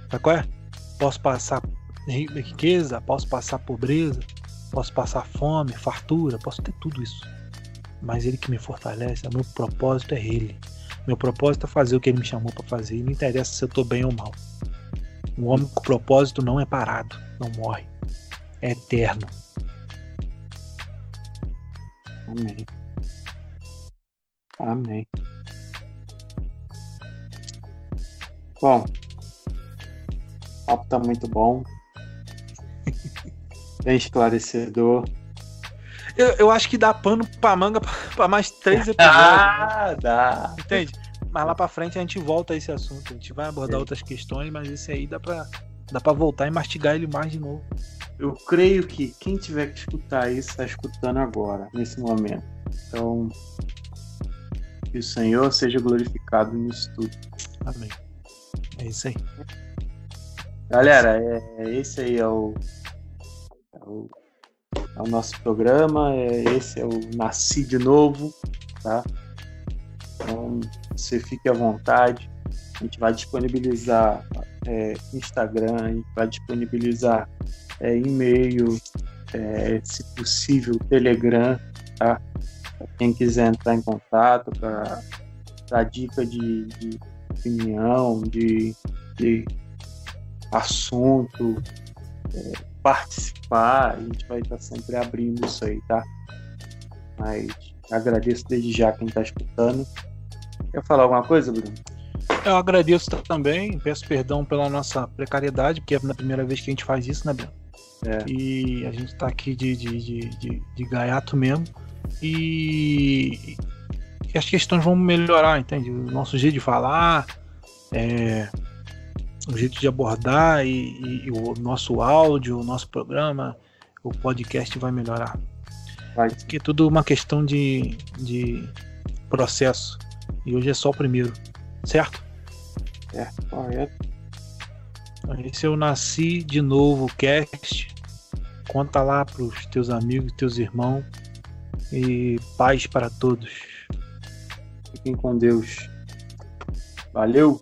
Sabe qual é? posso passar riqueza, posso passar pobreza, posso passar fome, fartura, posso ter tudo isso. Mas ele que me fortalece, o meu propósito é ele. Meu propósito é fazer o que ele me chamou para fazer. E não interessa se eu tô bem ou mal. Um homem com propósito não é parado, não morre. É eterno. Amém. Amém. Bom, o papo tá muito bom. Bem esclarecedor. Eu, eu acho que dá pano pra manga pra mais três episódios. ah, né? dá. Entende? Mas lá pra frente a gente volta a esse assunto. A gente vai abordar é. outras questões, mas esse aí dá pra, dá pra voltar e mastigar ele mais de novo. Eu creio que quem tiver que escutar isso está escutando agora, nesse momento. Então, que o Senhor seja glorificado nisso tudo. Amém. É isso aí. Galera, é, esse aí é o, é o, é o nosso programa. É, esse é o Nasci de Novo, tá? Então, você fique à vontade. A gente vai disponibilizar é, Instagram, a gente vai disponibilizar é, e-mail, é, se possível, Telegram, tá? Pra quem quiser entrar em contato para dica de, de opinião, de, de assunto, é, participar, a gente vai estar sempre abrindo isso aí, tá? Mas agradeço desde já quem está escutando. Quer falar alguma coisa, Bruno? Eu agradeço também, peço perdão pela nossa precariedade, porque é a primeira vez que a gente faz isso, né, Bruno? É. E a gente está aqui de, de, de, de, de gaiato mesmo. E, e as questões vão melhorar, entende? O nosso jeito de falar, é, o jeito de abordar e, e, e, o nosso áudio, o nosso programa, o podcast vai melhorar. Vai. Porque é tudo uma questão de, de processo. E hoje é só o primeiro, certo? Certo, correto. Esse eu nasci de novo cast. Conta lá pros teus amigos, teus irmãos. E paz para todos. Fiquem com Deus. Valeu!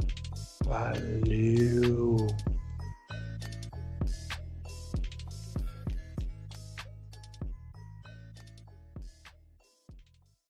Valeu!